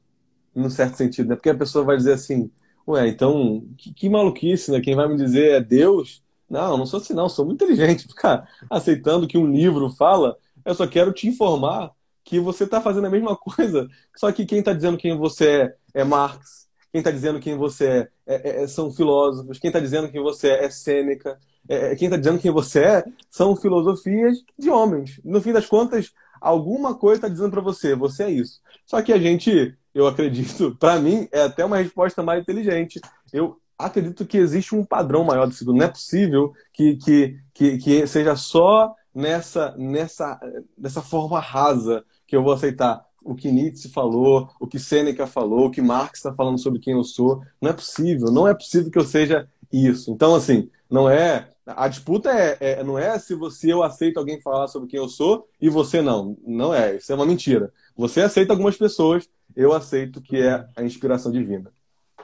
no certo sentido, né? Porque a pessoa vai dizer assim, ué, então, que, que maluquice, né? Quem vai me dizer é Deus? Não, não sou assim, não, sou muito inteligente. *laughs* Ficar aceitando que um livro fala, eu só quero te informar que você está fazendo a mesma coisa, só que quem está dizendo quem você é é Marx, quem está dizendo quem você é, é, é, são filósofos, quem está dizendo quem você é é Sêneca, é, é, quem está dizendo quem você é são filosofias de homens. No fim das contas, alguma coisa está dizendo para você, você é isso. Só que a gente, eu acredito, *laughs* para mim, é até uma resposta mais inteligente. Eu acredito que existe um padrão maior do Não é possível que, que, que, que seja só nessa, nessa, nessa forma rasa que eu vou aceitar o que Nietzsche falou, o que Sêneca falou, o que Marx está falando sobre quem eu sou. Não é possível, não é possível que eu seja isso. Então, assim, não é. A disputa é, é, não é se você eu aceito alguém falar sobre quem eu sou e você não. Não é. Isso é uma mentira. Você aceita algumas pessoas, eu aceito que é a inspiração divina.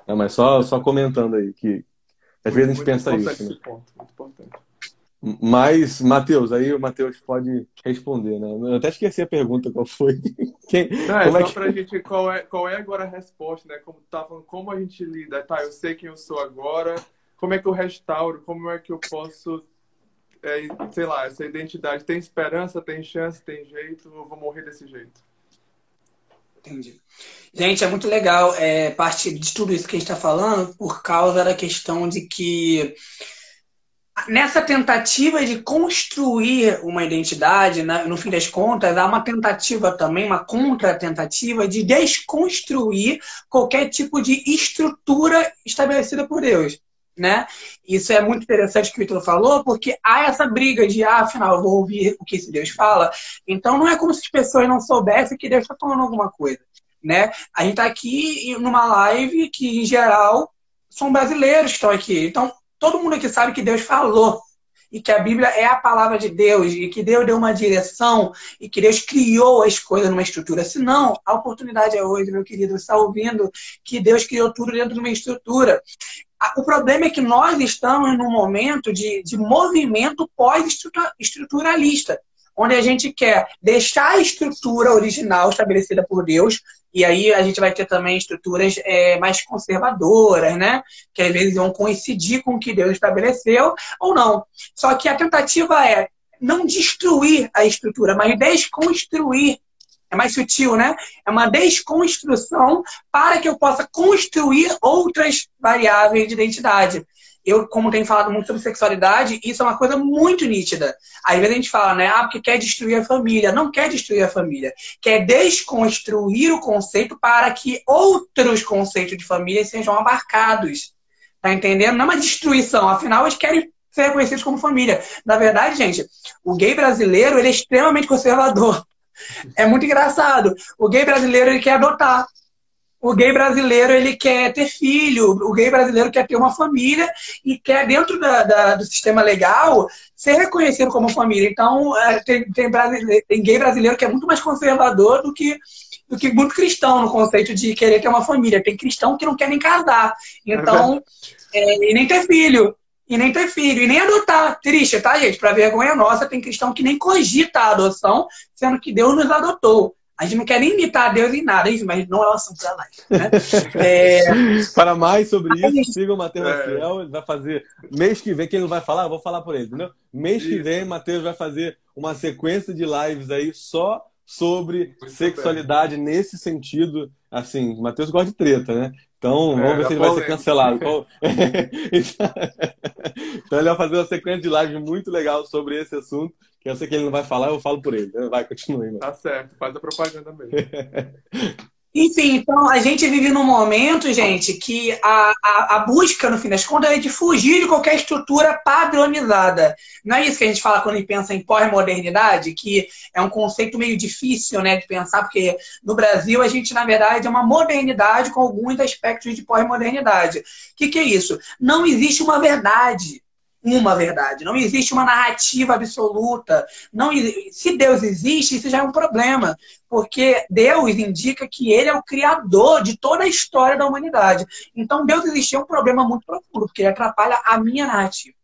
É, mas só, só comentando aí que às vezes a gente pensa isso. Né? Ponto, muito importante. Mas, Matheus, aí o Matheus pode responder, né? Eu até esqueci a pergunta qual foi. *laughs* Quem, Não, é como é só é que... pra gente, qual é, qual é agora a resposta, né? Como tá falando, como a gente lida, tá, eu sei quem eu sou agora, como é que eu restauro, como é que eu posso, é, sei lá, essa identidade, tem esperança, tem chance, tem jeito, ou vou morrer desse jeito? Entendi. Gente, é muito legal é, parte de tudo isso que a gente está falando por causa da questão de que nessa tentativa de construir uma identidade, né, no fim das contas, há uma tentativa também, uma contra-tentativa de desconstruir qualquer tipo de estrutura estabelecida por Deus. Né? Isso é muito interessante que o Vitor falou, porque há essa briga de, ah, afinal, eu vou ouvir o que esse Deus fala. Então, não é como se as pessoas não soubessem que Deus está falando alguma coisa. Né? A gente está aqui numa live que, em geral, são brasileiros que estão aqui. Então, todo mundo aqui sabe que Deus falou e que a Bíblia é a palavra de Deus e que Deus deu uma direção e que Deus criou as coisas numa estrutura. Se não, a oportunidade é hoje, meu querido, você está ouvindo que Deus criou tudo dentro de uma estrutura. O problema é que nós estamos num momento de, de movimento pós-estruturalista onde a gente quer deixar a estrutura original estabelecida por Deus, e aí a gente vai ter também estruturas é, mais conservadoras, né? Que às vezes vão coincidir com o que Deus estabeleceu ou não. Só que a tentativa é não destruir a estrutura, mas desconstruir. É mais sutil, né? É uma desconstrução para que eu possa construir outras variáveis de identidade eu, como tenho falado muito sobre sexualidade, isso é uma coisa muito nítida. Às vezes a gente fala, né? Ah, porque quer destruir a família. Não quer destruir a família. Quer desconstruir o conceito para que outros conceitos de família sejam abarcados. Tá entendendo? Não é uma destruição. Afinal, eles querem ser reconhecidos como família. Na verdade, gente, o gay brasileiro ele é extremamente conservador. É muito engraçado. O gay brasileiro ele quer adotar. O gay brasileiro ele quer ter filho, o gay brasileiro quer ter uma família e quer, dentro da, da, do sistema legal, ser reconhecido como família. Então, é, tem, tem, tem, gay brasileiro que é muito mais conservador do que, do que muito cristão no conceito de querer ter uma família. Tem cristão que não quer nem casar. Então, é, e nem ter filho. E nem ter filho, e nem adotar. Triste, tá, gente? Pra vergonha nossa, tem cristão que nem cogita a adoção, sendo que Deus nos adotou. A gente não quer nem imitar Deus em nada, mas não é o assunto da live. Né? *laughs* É... Para mais sobre isso, siga o Matheus é. Maciel. Ele vai fazer. Mês que vem, quem não vai falar, eu vou falar por ele, entendeu? Mês isso. que vem, Matheus vai fazer uma sequência de lives aí só sobre Muito sexualidade bem. nesse sentido. Assim, Matheus gosta de treta, né? Então, vamos é, ver se ele vai ser cancelado. *laughs* então, ele vai fazer uma sequência de lives muito legal sobre esse assunto. Eu sei que ele não vai falar, eu falo por ele. Vai, continue. Mano. Tá certo, faz a propaganda mesmo. *laughs* Enfim, então a gente vive num momento, gente, que a, a, a, busca, no fim das contas, é de fugir de qualquer estrutura padronizada. Não é isso que a gente fala quando a gente pensa em pós-modernidade, que é um conceito meio difícil né, de pensar, porque no Brasil a gente, na verdade, é uma modernidade com alguns aspectos de pós-modernidade. O que, que é isso? Não existe uma verdade uma verdade, não existe uma narrativa absoluta. Não, se Deus existe, isso já é um problema, porque Deus indica que ele é o criador de toda a história da humanidade. Então, Deus existir é um problema muito profundo, porque ele atrapalha a minha narrativa.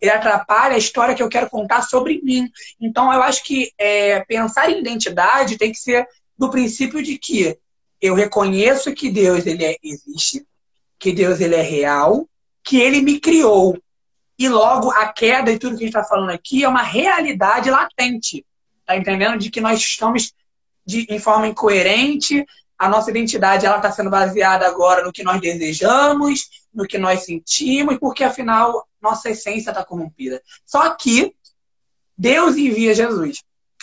Ele atrapalha a história que eu quero contar sobre mim. Então, eu acho que é, pensar em identidade tem que ser do princípio de que eu reconheço que Deus ele é, existe, que Deus ele é real, que ele me criou e logo a queda e tudo que a gente está falando aqui é uma realidade latente. Tá entendendo? De que nós estamos de, em forma incoerente, a nossa identidade ela está sendo baseada agora no que nós desejamos, no que nós sentimos, porque afinal nossa essência está corrompida. Só que Deus envia Jesus.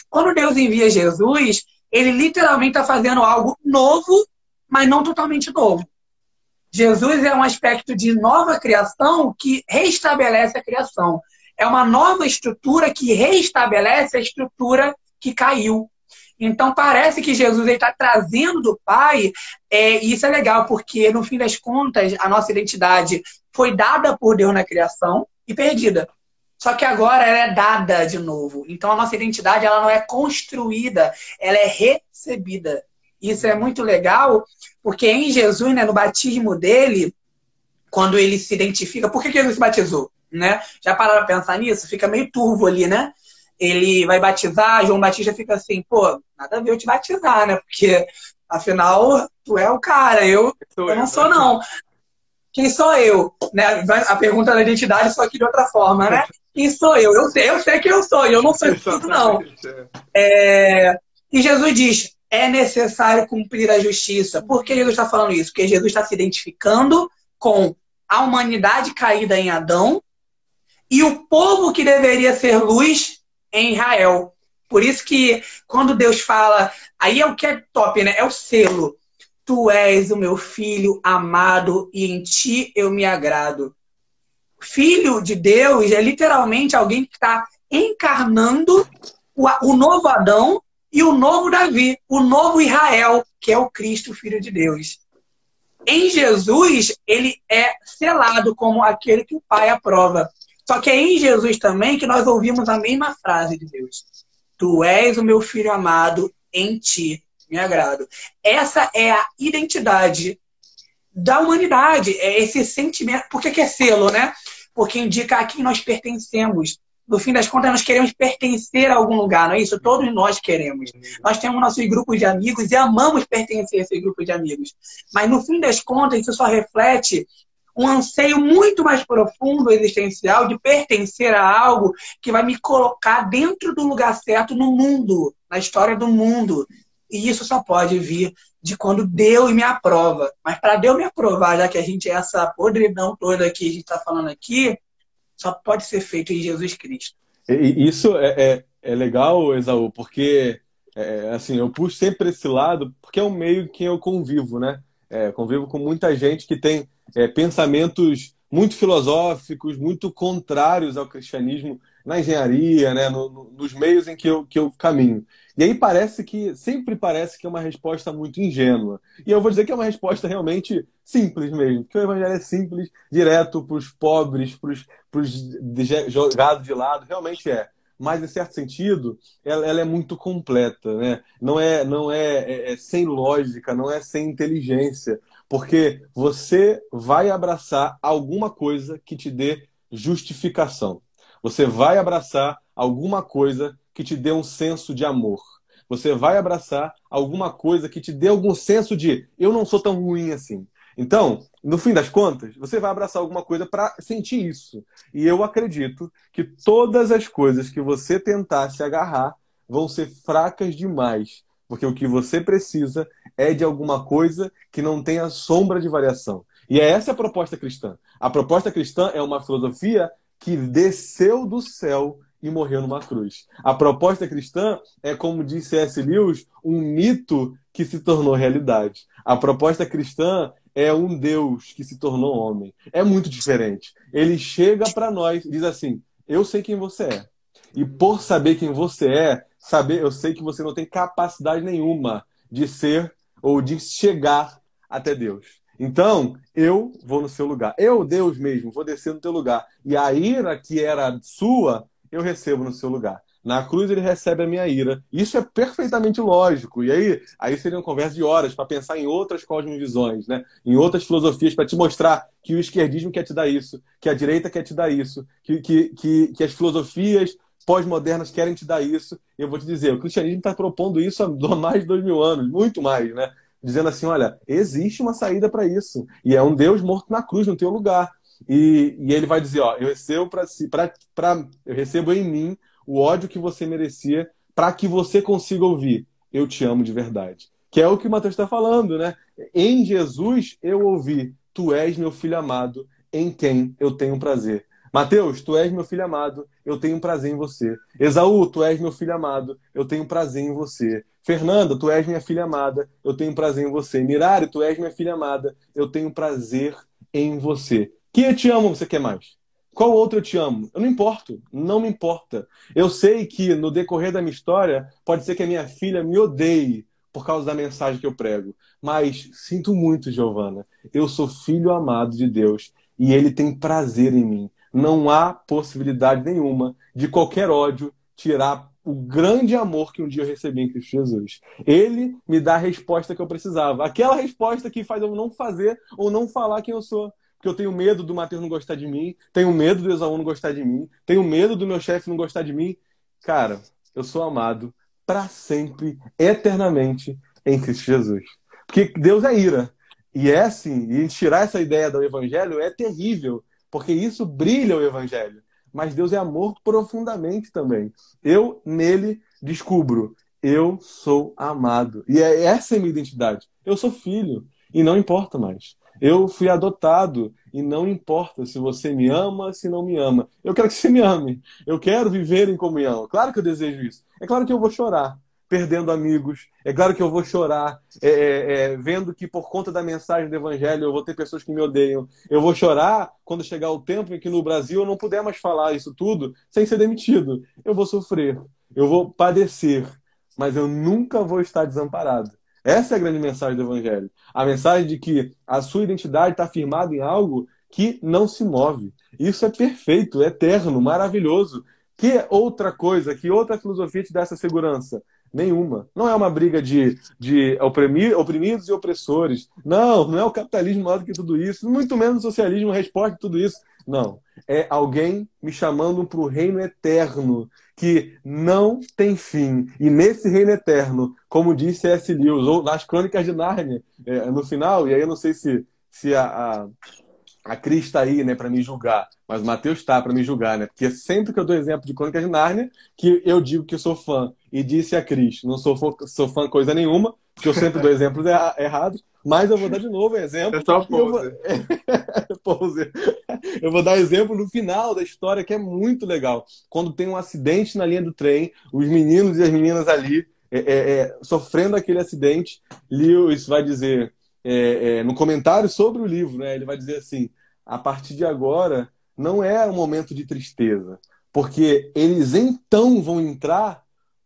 quando Deus envia Jesus, ele literalmente está fazendo algo novo, mas não totalmente novo. Jesus é um aspecto de nova criação que restabelece a criação. É uma nova estrutura que restabelece a estrutura que caiu. Então parece que Jesus está trazendo do Pai, é, e isso é legal, porque no fim das contas, a nossa identidade foi dada por Deus na criação e perdida. Só que agora ela é dada de novo. Então a nossa identidade ela não é construída, ela é recebida. Isso é muito legal, porque em Jesus, né, no batismo dele, quando ele se identifica, por que Jesus se batizou? Né? Já pararam para pensar nisso? Fica meio turvo ali, né? Ele vai batizar, João Batista fica assim, pô, nada a ver eu te batizar, né? Porque, afinal, tu é o cara, eu, eu não sou, não. Quem sou eu? Né? A pergunta da identidade, só que de outra forma, né? *laughs* Quem sou eu? Eu sei, eu sei quem eu sou, e eu não sou tudo, não. É... E Jesus diz: é necessário cumprir a justiça. Por que Jesus está falando isso? Porque Jesus está se identificando com a humanidade caída em Adão e o povo que deveria ser luz em Israel. Por isso que quando Deus fala, aí é o que é top, né? É o selo. Tu és o meu filho amado e em ti eu me agrado filho de Deus é literalmente alguém que está encarnando o, o novo Adão e o novo Davi, o novo Israel, que é o Cristo, filho de Deus. Em Jesus, ele é selado como aquele que o Pai aprova. Só que é em Jesus também que nós ouvimos a mesma frase de Deus. Tu és o meu filho amado, em ti me agrado. Essa é a identidade da humanidade, é esse sentimento. Por que, que é selo, né? porque indica a quem nós pertencemos. No fim das contas, nós queremos pertencer a algum lugar, não é isso? Todos nós queremos. Nós temos nossos grupos de amigos e amamos pertencer a esse grupo de amigos. Mas no fim das contas, isso só reflete um anseio muito mais profundo, existencial, de pertencer a algo que vai me colocar dentro do lugar certo no mundo, na história do mundo. E isso só pode vir de quando Deus me aprova. Mas para Deus me aprovar, já que a gente é essa podridão toda que a gente está falando aqui, só pode ser feito em Jesus Cristo. E isso é, é, é legal, Esaú, porque é, assim, eu puxo sempre esse lado, porque é um meio que eu convivo, né? É, convivo com muita gente que tem é, pensamentos muito filosóficos, muito contrários ao cristianismo na engenharia, né? No, no, nos meios em que eu, que eu caminho. E aí parece que, sempre parece que é uma resposta muito ingênua. E eu vou dizer que é uma resposta realmente simples mesmo, porque o evangelho é simples, direto para os pobres, para os jogados de lado, realmente é. Mas, em certo sentido, ela, ela é muito completa, né? Não é, não é, é, é sem lógica, não é sem inteligência, porque você vai abraçar alguma coisa que te dê justificação. Você vai abraçar alguma coisa que te dê um senso de amor. Você vai abraçar alguma coisa que te dê algum senso de eu não sou tão ruim assim. Então, no fim das contas, você vai abraçar alguma coisa para sentir isso. E eu acredito que todas as coisas que você tentar se agarrar vão ser fracas demais, porque o que você precisa é de alguma coisa que não tenha sombra de variação. E é essa a proposta cristã. A proposta cristã é uma filosofia que desceu do céu e morreu numa cruz. A proposta cristã é, como disse S. Lewis, um mito que se tornou realidade. A proposta cristã é um Deus que se tornou homem. É muito diferente. Ele chega para nós e diz assim: Eu sei quem você é. E por saber quem você é, saber, eu sei que você não tem capacidade nenhuma de ser ou de chegar até Deus. Então, eu vou no seu lugar. Eu, Deus mesmo, vou descer no teu lugar. E a ira que era sua, eu recebo no seu lugar. Na cruz ele recebe a minha ira. Isso é perfeitamente lógico. E aí, aí seria uma conversa de horas para pensar em outras cosmovisões, né? em outras filosofias, para te mostrar que o esquerdismo quer te dar isso, que a direita quer te dar isso, que, que, que, que as filosofias pós-modernas querem te dar isso. E eu vou te dizer, o cristianismo está propondo isso há mais de dois mil anos, muito mais, né? Dizendo assim, olha, existe uma saída para isso. E é um Deus morto na cruz, no teu lugar. E, e ele vai dizer, ó, eu recebo para si, para eu recebo em mim o ódio que você merecia, para que você consiga ouvir, eu te amo de verdade. Que é o que o Mateus está falando, né? Em Jesus eu ouvi, tu és meu filho amado, em quem eu tenho prazer. Mateus, tu és meu filho amado, eu tenho prazer em você. Esaú, tu és meu filho amado, eu tenho prazer em você. Fernanda, tu és minha filha amada, eu tenho prazer em você. Mirari, tu és minha filha amada, eu tenho prazer em você. Quem eu te amo, você quer mais? Qual outro eu te amo? Eu não importo, não me importa. Eu sei que no decorrer da minha história, pode ser que a minha filha me odeie por causa da mensagem que eu prego. Mas sinto muito, Giovana. Eu sou filho amado de Deus e ele tem prazer em mim. Não há possibilidade nenhuma de qualquer ódio tirar o grande amor que um dia eu recebi em Cristo Jesus. Ele me dá a resposta que eu precisava. Aquela resposta que faz eu não fazer ou não falar quem eu sou porque eu tenho medo do Matheus não gostar de mim, tenho medo do Esaú não gostar de mim, tenho medo do meu chefe não gostar de mim. Cara, eu sou amado para sempre, eternamente em Cristo Jesus. Porque Deus é ira. E é assim, e tirar essa ideia do evangelho é terrível, porque isso brilha o evangelho. Mas Deus é amor profundamente também. Eu nele descubro, eu sou amado. E é essa é a minha identidade. Eu sou filho e não importa mais. Eu fui adotado e não importa se você me ama, se não me ama. Eu quero que você me ame. Eu quero viver em comunhão. Claro que eu desejo isso. É claro que eu vou chorar perdendo amigos. É claro que eu vou chorar é, é, é, vendo que por conta da mensagem do evangelho eu vou ter pessoas que me odeiam. Eu vou chorar quando chegar o tempo em que no Brasil eu não puder mais falar isso tudo sem ser demitido. Eu vou sofrer. Eu vou padecer. Mas eu nunca vou estar desamparado. Essa é a grande mensagem do Evangelho. A mensagem de que a sua identidade está firmada em algo que não se move. Isso é perfeito, é eterno, maravilhoso. Que outra coisa, que outra filosofia te dá essa segurança? Nenhuma. Não é uma briga de, de oprimir, oprimidos e opressores. Não, não é o capitalismo maior do que tudo isso. Muito menos o socialismo a resposta de tudo isso. Não. É alguém me chamando para o reino eterno, que não tem fim. E nesse reino eterno, como disse S. Lewis, ou nas Crônicas de Nárnia, é, no final, e aí eu não sei se, se a, a, a Cris está aí né, para me julgar, mas o Mateus está para me julgar, né? Porque sempre que eu dou exemplo de Crônicas de Nárnia, que eu digo que eu sou fã, e disse a Cris, não sou, sou fã coisa nenhuma, porque eu sempre dou exemplos errados, mas eu vou dar de novo exemplo. É só pose. Eu vou... *laughs* pose. Eu vou dar exemplo no final da história, que é muito legal. Quando tem um acidente na linha do trem, os meninos e as meninas ali é, é, é, sofrendo aquele acidente, Lewis vai dizer, é, é, no comentário sobre o livro, né, ele vai dizer assim, a partir de agora não é um momento de tristeza, porque eles então vão entrar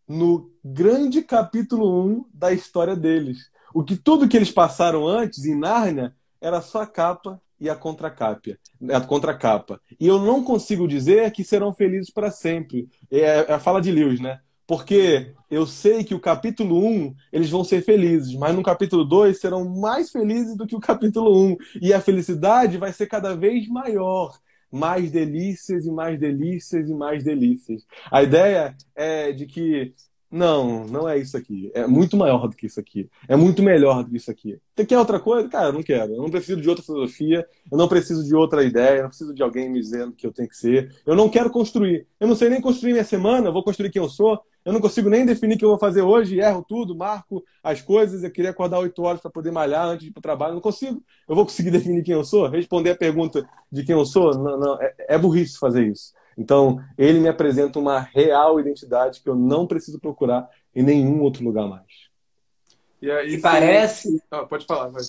no grande capítulo 1 da história deles. O que tudo que eles passaram antes em Nárnia era só a capa e a contracapa, a contracapa. E eu não consigo dizer que serão felizes para sempre. É, é a fala de Lewis, né? Porque eu sei que o capítulo 1 eles vão ser felizes, mas no capítulo 2 serão mais felizes do que o capítulo 1. E a felicidade vai ser cada vez maior mais delícias e mais delícias e mais delícias. A ideia é de que não, não é isso aqui. É muito maior do que isso aqui. É muito melhor do que isso aqui. Você quer outra coisa? Cara, eu não quero. Eu não preciso de outra filosofia. Eu não preciso de outra ideia. Eu não preciso de alguém me dizendo que eu tenho que ser. Eu não quero construir. Eu não sei nem construir minha semana. Eu vou construir quem eu sou. Eu não consigo nem definir o que eu vou fazer hoje. Erro tudo, marco as coisas. Eu queria acordar 8 horas para poder malhar antes de ir para o trabalho. Eu não consigo. Eu vou conseguir definir quem eu sou? Responder a pergunta de quem eu sou? Não, não. É, é burrice fazer isso. Então, ele me apresenta uma real identidade que eu não preciso procurar em nenhum outro lugar mais. E, aí, e parece. Ah, pode falar, vai.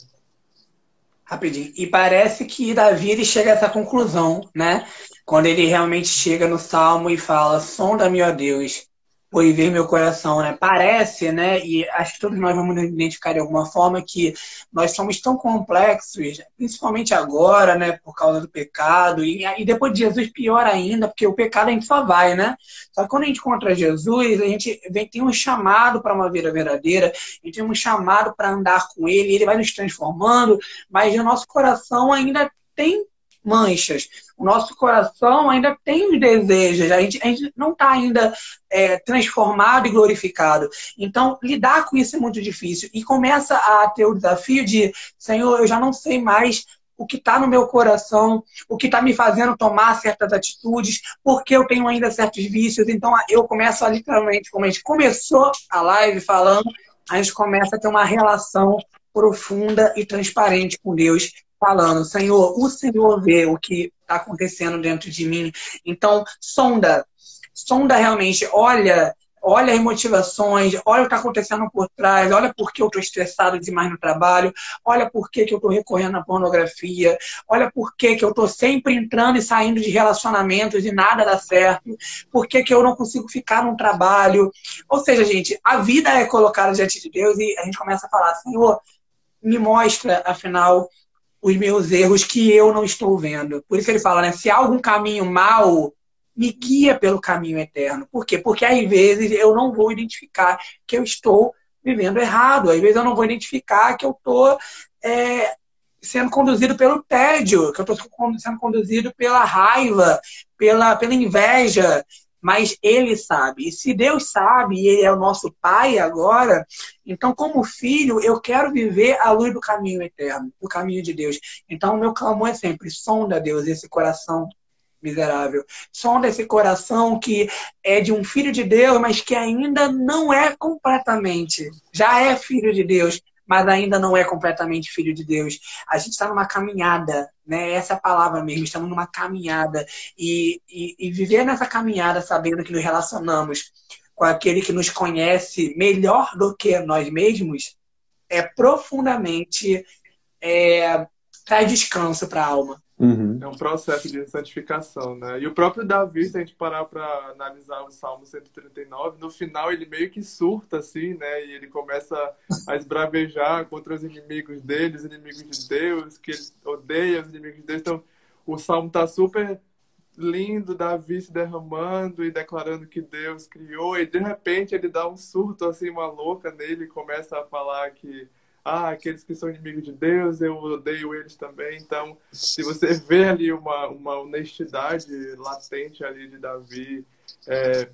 Rapidinho. E parece que Davi ele chega a essa conclusão, né? Quando ele realmente chega no Salmo e fala: Sonda-me, ó Deus, foi ver meu coração, né? Parece, né? E acho que todos nós vamos nos identificar de alguma forma que nós somos tão complexos, principalmente agora, né? Por causa do pecado. E, e depois de Jesus, pior ainda, porque o pecado a gente só vai, né? Só que quando a gente encontra Jesus, a gente vem, tem um chamado para uma vida verdadeira, a gente tem um chamado para andar com Ele, Ele vai nos transformando, mas o nosso coração ainda tem manchas. O nosso coração ainda tem os desejos, a gente, a gente não está ainda é, transformado e glorificado. Então, lidar com isso é muito difícil. E começa a ter o desafio de, Senhor, eu já não sei mais o que está no meu coração, o que está me fazendo tomar certas atitudes, porque eu tenho ainda certos vícios. Então, eu começo a literalmente, como a gente começou a live falando, a gente começa a ter uma relação profunda e transparente com Deus falando, Senhor, o Senhor vê o que está acontecendo dentro de mim. Então, sonda, sonda realmente, olha olha as motivações, olha o que está acontecendo por trás, olha por que eu estou estressado demais no trabalho, olha por que, que eu estou recorrendo à pornografia, olha por que, que eu estou sempre entrando e saindo de relacionamentos e nada dá certo, por que, que eu não consigo ficar num trabalho. Ou seja, gente, a vida é colocada diante de Deus e a gente começa a falar, Senhor, me mostra, afinal, os meus erros que eu não estou vendo. Por isso ele fala, né? Se há algum caminho mal, me guia pelo caminho eterno. Por quê? Porque às vezes eu não vou identificar que eu estou vivendo errado. Às vezes eu não vou identificar que eu estou é, sendo conduzido pelo tédio, que eu estou sendo conduzido pela raiva, pela, pela inveja. Mas ele sabe. E se Deus sabe, e ele é o nosso pai agora, então, como filho, eu quero viver a luz do caminho eterno, do caminho de Deus. Então, o meu clamor é sempre: sonda, Deus, esse coração miserável. Sonda esse coração que é de um filho de Deus, mas que ainda não é completamente. Já é filho de Deus, mas ainda não é completamente filho de Deus. A gente está numa caminhada, né? Essa é a palavra mesmo. Estamos numa caminhada. E, e, e viver nessa caminhada sabendo que nos relacionamos com aquele que nos conhece melhor do que nós mesmos é profundamente é, traz descanso para a alma. Uhum. É um processo de santificação, né? E o próprio Davi, se a gente parar para analisar o Salmo 139, no final ele meio que surta, assim, né? E ele começa a esbravejar contra os inimigos dele, os inimigos de Deus, que ele odeia os inimigos de Deus. Então, o Salmo tá super lindo, Davi se derramando e declarando que Deus criou, e de repente ele dá um surto, assim, uma louca nele, e começa a falar que ah, aqueles que são inimigos de Deus, eu odeio eles também. Então, se você vê ali uma, uma honestidade latente ali de Davi, é,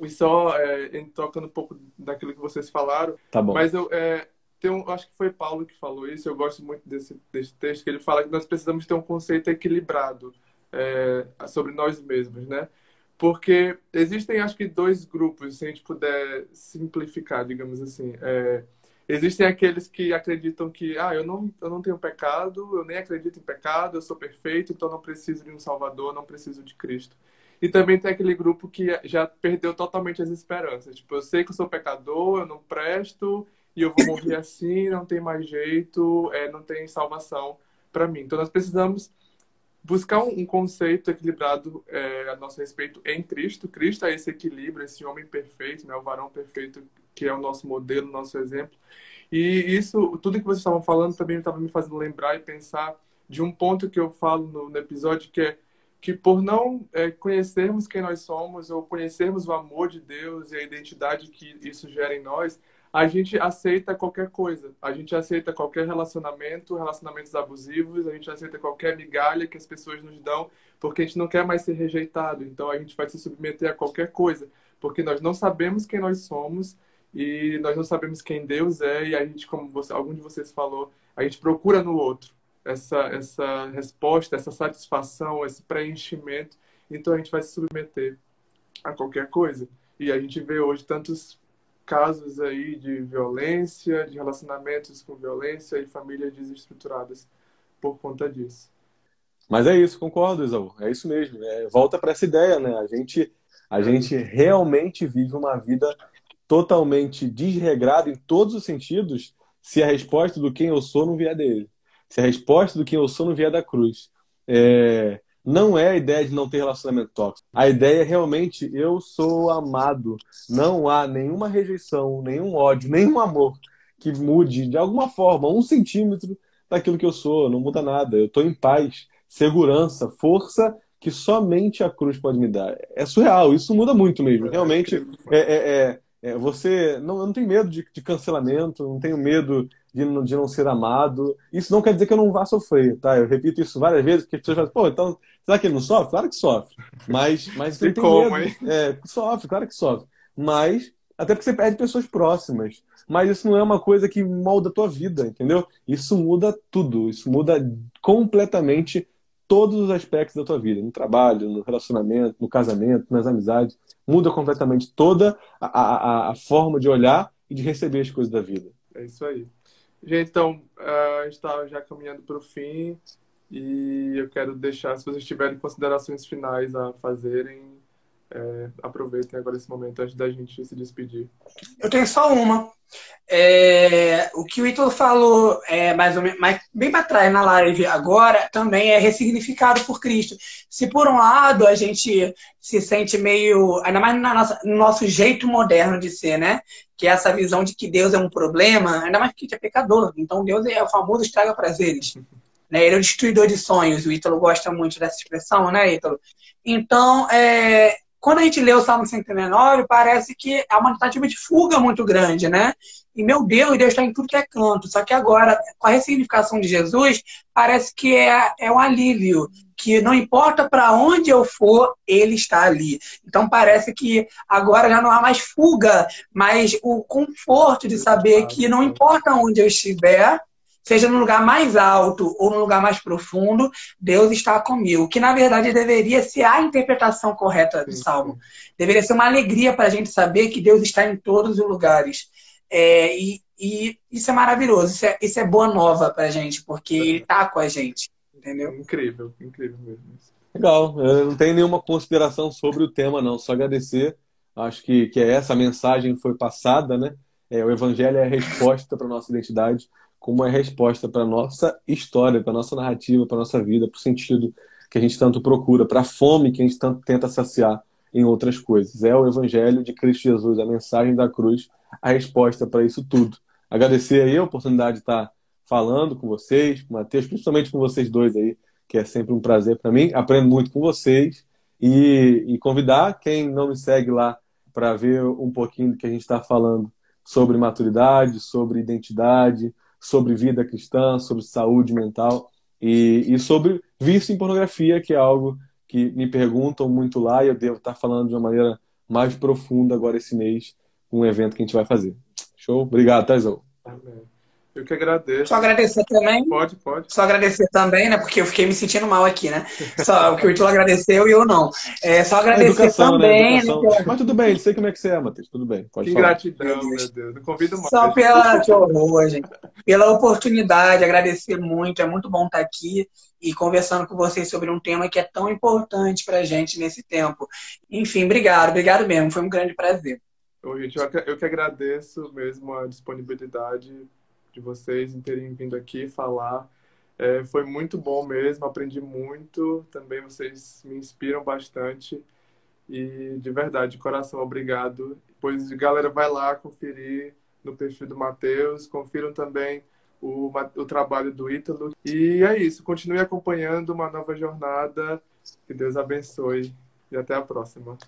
e só é, tocando um pouco daquilo que vocês falaram, tá bom. mas eu é, um, acho que foi Paulo que falou isso, eu gosto muito desse, desse texto, que ele fala que nós precisamos ter um conceito equilibrado é, sobre nós mesmos, né? Porque existem, acho que, dois grupos, se a gente puder simplificar, digamos assim. É, Existem aqueles que acreditam que, ah, eu não, eu não tenho pecado, eu nem acredito em pecado, eu sou perfeito, então não preciso de um Salvador, não preciso de Cristo. E também tem aquele grupo que já perdeu totalmente as esperanças. Tipo, eu sei que eu sou pecador, eu não presto, e eu vou morrer assim, não tem mais jeito, é, não tem salvação para mim. Então nós precisamos buscar um, conceito equilibrado é, a nosso respeito em Cristo. Cristo é esse equilíbrio, esse homem perfeito, né, o varão perfeito que é o nosso modelo, nosso exemplo. E isso, tudo que vocês estavam falando também estava me fazendo lembrar e pensar de um ponto que eu falo no, no episódio, que é que por não é, conhecermos quem nós somos ou conhecermos o amor de Deus e a identidade que isso gera em nós, a gente aceita qualquer coisa. A gente aceita qualquer relacionamento, relacionamentos abusivos, a gente aceita qualquer migalha que as pessoas nos dão, porque a gente não quer mais ser rejeitado. Então a gente vai se submeter a qualquer coisa, porque nós não sabemos quem nós somos e nós não sabemos quem Deus é e a gente, como você, algum de vocês falou, a gente procura no outro essa essa resposta, essa satisfação, esse preenchimento. Então a gente vai se submeter a qualquer coisa. E a gente vê hoje tantos casos aí de violência, de relacionamentos com violência e famílias desestruturadas por conta disso. Mas é isso, concordo, Isaú. É isso mesmo. É, volta para essa ideia, né? A gente, a gente realmente vive uma vida totalmente desregrado em todos os sentidos se a resposta do quem eu sou não vier dele. Se a resposta do quem eu sou não vier da cruz. É... Não é a ideia de não ter relacionamento tóxico. A ideia é realmente eu sou amado. Não há nenhuma rejeição, nenhum ódio, nenhum amor que mude de alguma forma um centímetro daquilo que eu sou. Não muda nada. Eu estou em paz, segurança, força que somente a cruz pode me dar. É surreal. Isso muda muito mesmo. Realmente é, é, é é, você não, não tem medo de, de, cancelamento, não tenho medo de, de não ser amado. Isso não quer dizer que eu não vá sofrer, tá? Eu repito isso várias vezes, porque as pessoas falam, pô, então, será que ele não sofre? Claro que sofre. Mas, mas tem como, medo. Hein? É, sofre, claro que sofre. Mas, até porque você perde pessoas próximas. Mas isso não é uma coisa que molda a tua vida, entendeu? Isso muda tudo. Isso muda completamente todos os aspectos da tua vida, no trabalho, no relacionamento, no casamento, nas amizades. Muda completamente toda a, a, a forma de olhar e de receber as coisas da vida. É isso aí. Gente, então, a gente está já caminhando para o fim e eu quero deixar, se vocês tiverem considerações finais a fazerem, é, aproveitem agora esse momento antes da gente se despedir. Eu tenho só uma. É, o que o Ítalo falou é, mais ou menos, mais, bem para trás na live agora também é ressignificado por Cristo. Se por um lado a gente se sente meio, ainda mais nossa, no nosso jeito moderno de ser, né? Que é essa visão de que Deus é um problema, ainda mais que a gente é pecador. Então Deus é o famoso estraga prazeres. *laughs* Né? Ele é o destruidor de sonhos. O Ítalo gosta muito dessa expressão, né, Ítalo? Então, é, quando a gente lê o Salmo 139, parece que é uma tentativa de fuga muito grande, né? E, meu Deus, Deus está em tudo que é canto. Só que agora, com a ressignificação de Jesus, parece que é, é um alívio. Que não importa para onde eu for, Ele está ali. Então, parece que agora já não há mais fuga, mas o conforto de saber que não importa onde eu estiver, seja no lugar mais alto ou no lugar mais profundo, Deus está comigo. Que na verdade deveria ser a interpretação correta do Salmo. Deveria ser uma alegria para a gente saber que Deus está em todos os lugares. É, e, e, isso é maravilhoso, isso é, isso é boa nova para a gente, porque Ele está com a gente. Entendeu? Incrível, incrível mesmo. Legal, eu não tenho nenhuma consideração sobre o tema, não, só agradecer. Acho que, que é essa mensagem foi passada, né? É, o Evangelho é a resposta para a nossa identidade como uma resposta para nossa história, para nossa narrativa, para nossa vida, para o sentido que a gente tanto procura, para a fome que a gente tanto tenta saciar em outras coisas. É o Evangelho de Cristo Jesus, a mensagem da cruz, a resposta para isso tudo. Agradecer aí a oportunidade de estar falando com vocês, com o Matheus, principalmente com vocês dois aí, que é sempre um prazer para mim. Aprendo muito com vocês e, e convidar quem não me segue lá para ver um pouquinho do que a gente está falando sobre maturidade, sobre identidade, sobre vida cristã, sobre saúde mental e, e sobre vício em pornografia, que é algo que me perguntam muito lá e eu devo estar falando de uma maneira mais profunda agora esse mês, um evento que a gente vai fazer. Show? Obrigado, Taizão. Amém. Eu que agradeço. Só agradecer também. Pode, pode. Só agradecer também, né? Porque eu fiquei me sentindo mal aqui, né? Só o que o Ítalo agradeceu e eu não. É, só agradecer educação, né? também. Né? Né? Mas tudo bem, sei como é que você é, Matheus. Tudo bem. Pode que falar. gratidão, meu Deus. Não convido mais. Só pela, *laughs* que horror, gente. Pela oportunidade, agradecer muito. É muito bom estar aqui e conversando com vocês sobre um tema que é tão importante pra gente nesse tempo. Enfim, obrigado, obrigado mesmo. Foi um grande prazer. Ô, gente, eu que agradeço mesmo a disponibilidade de vocês em terem vindo aqui falar. É, foi muito bom mesmo, aprendi muito. Também vocês me inspiram bastante. E de verdade, de coração, obrigado. Pois, galera, vai lá conferir no perfil do Matheus. Confiram também o, o trabalho do Ítalo. E é isso. Continue acompanhando uma nova jornada. Que Deus abençoe. E até a próxima.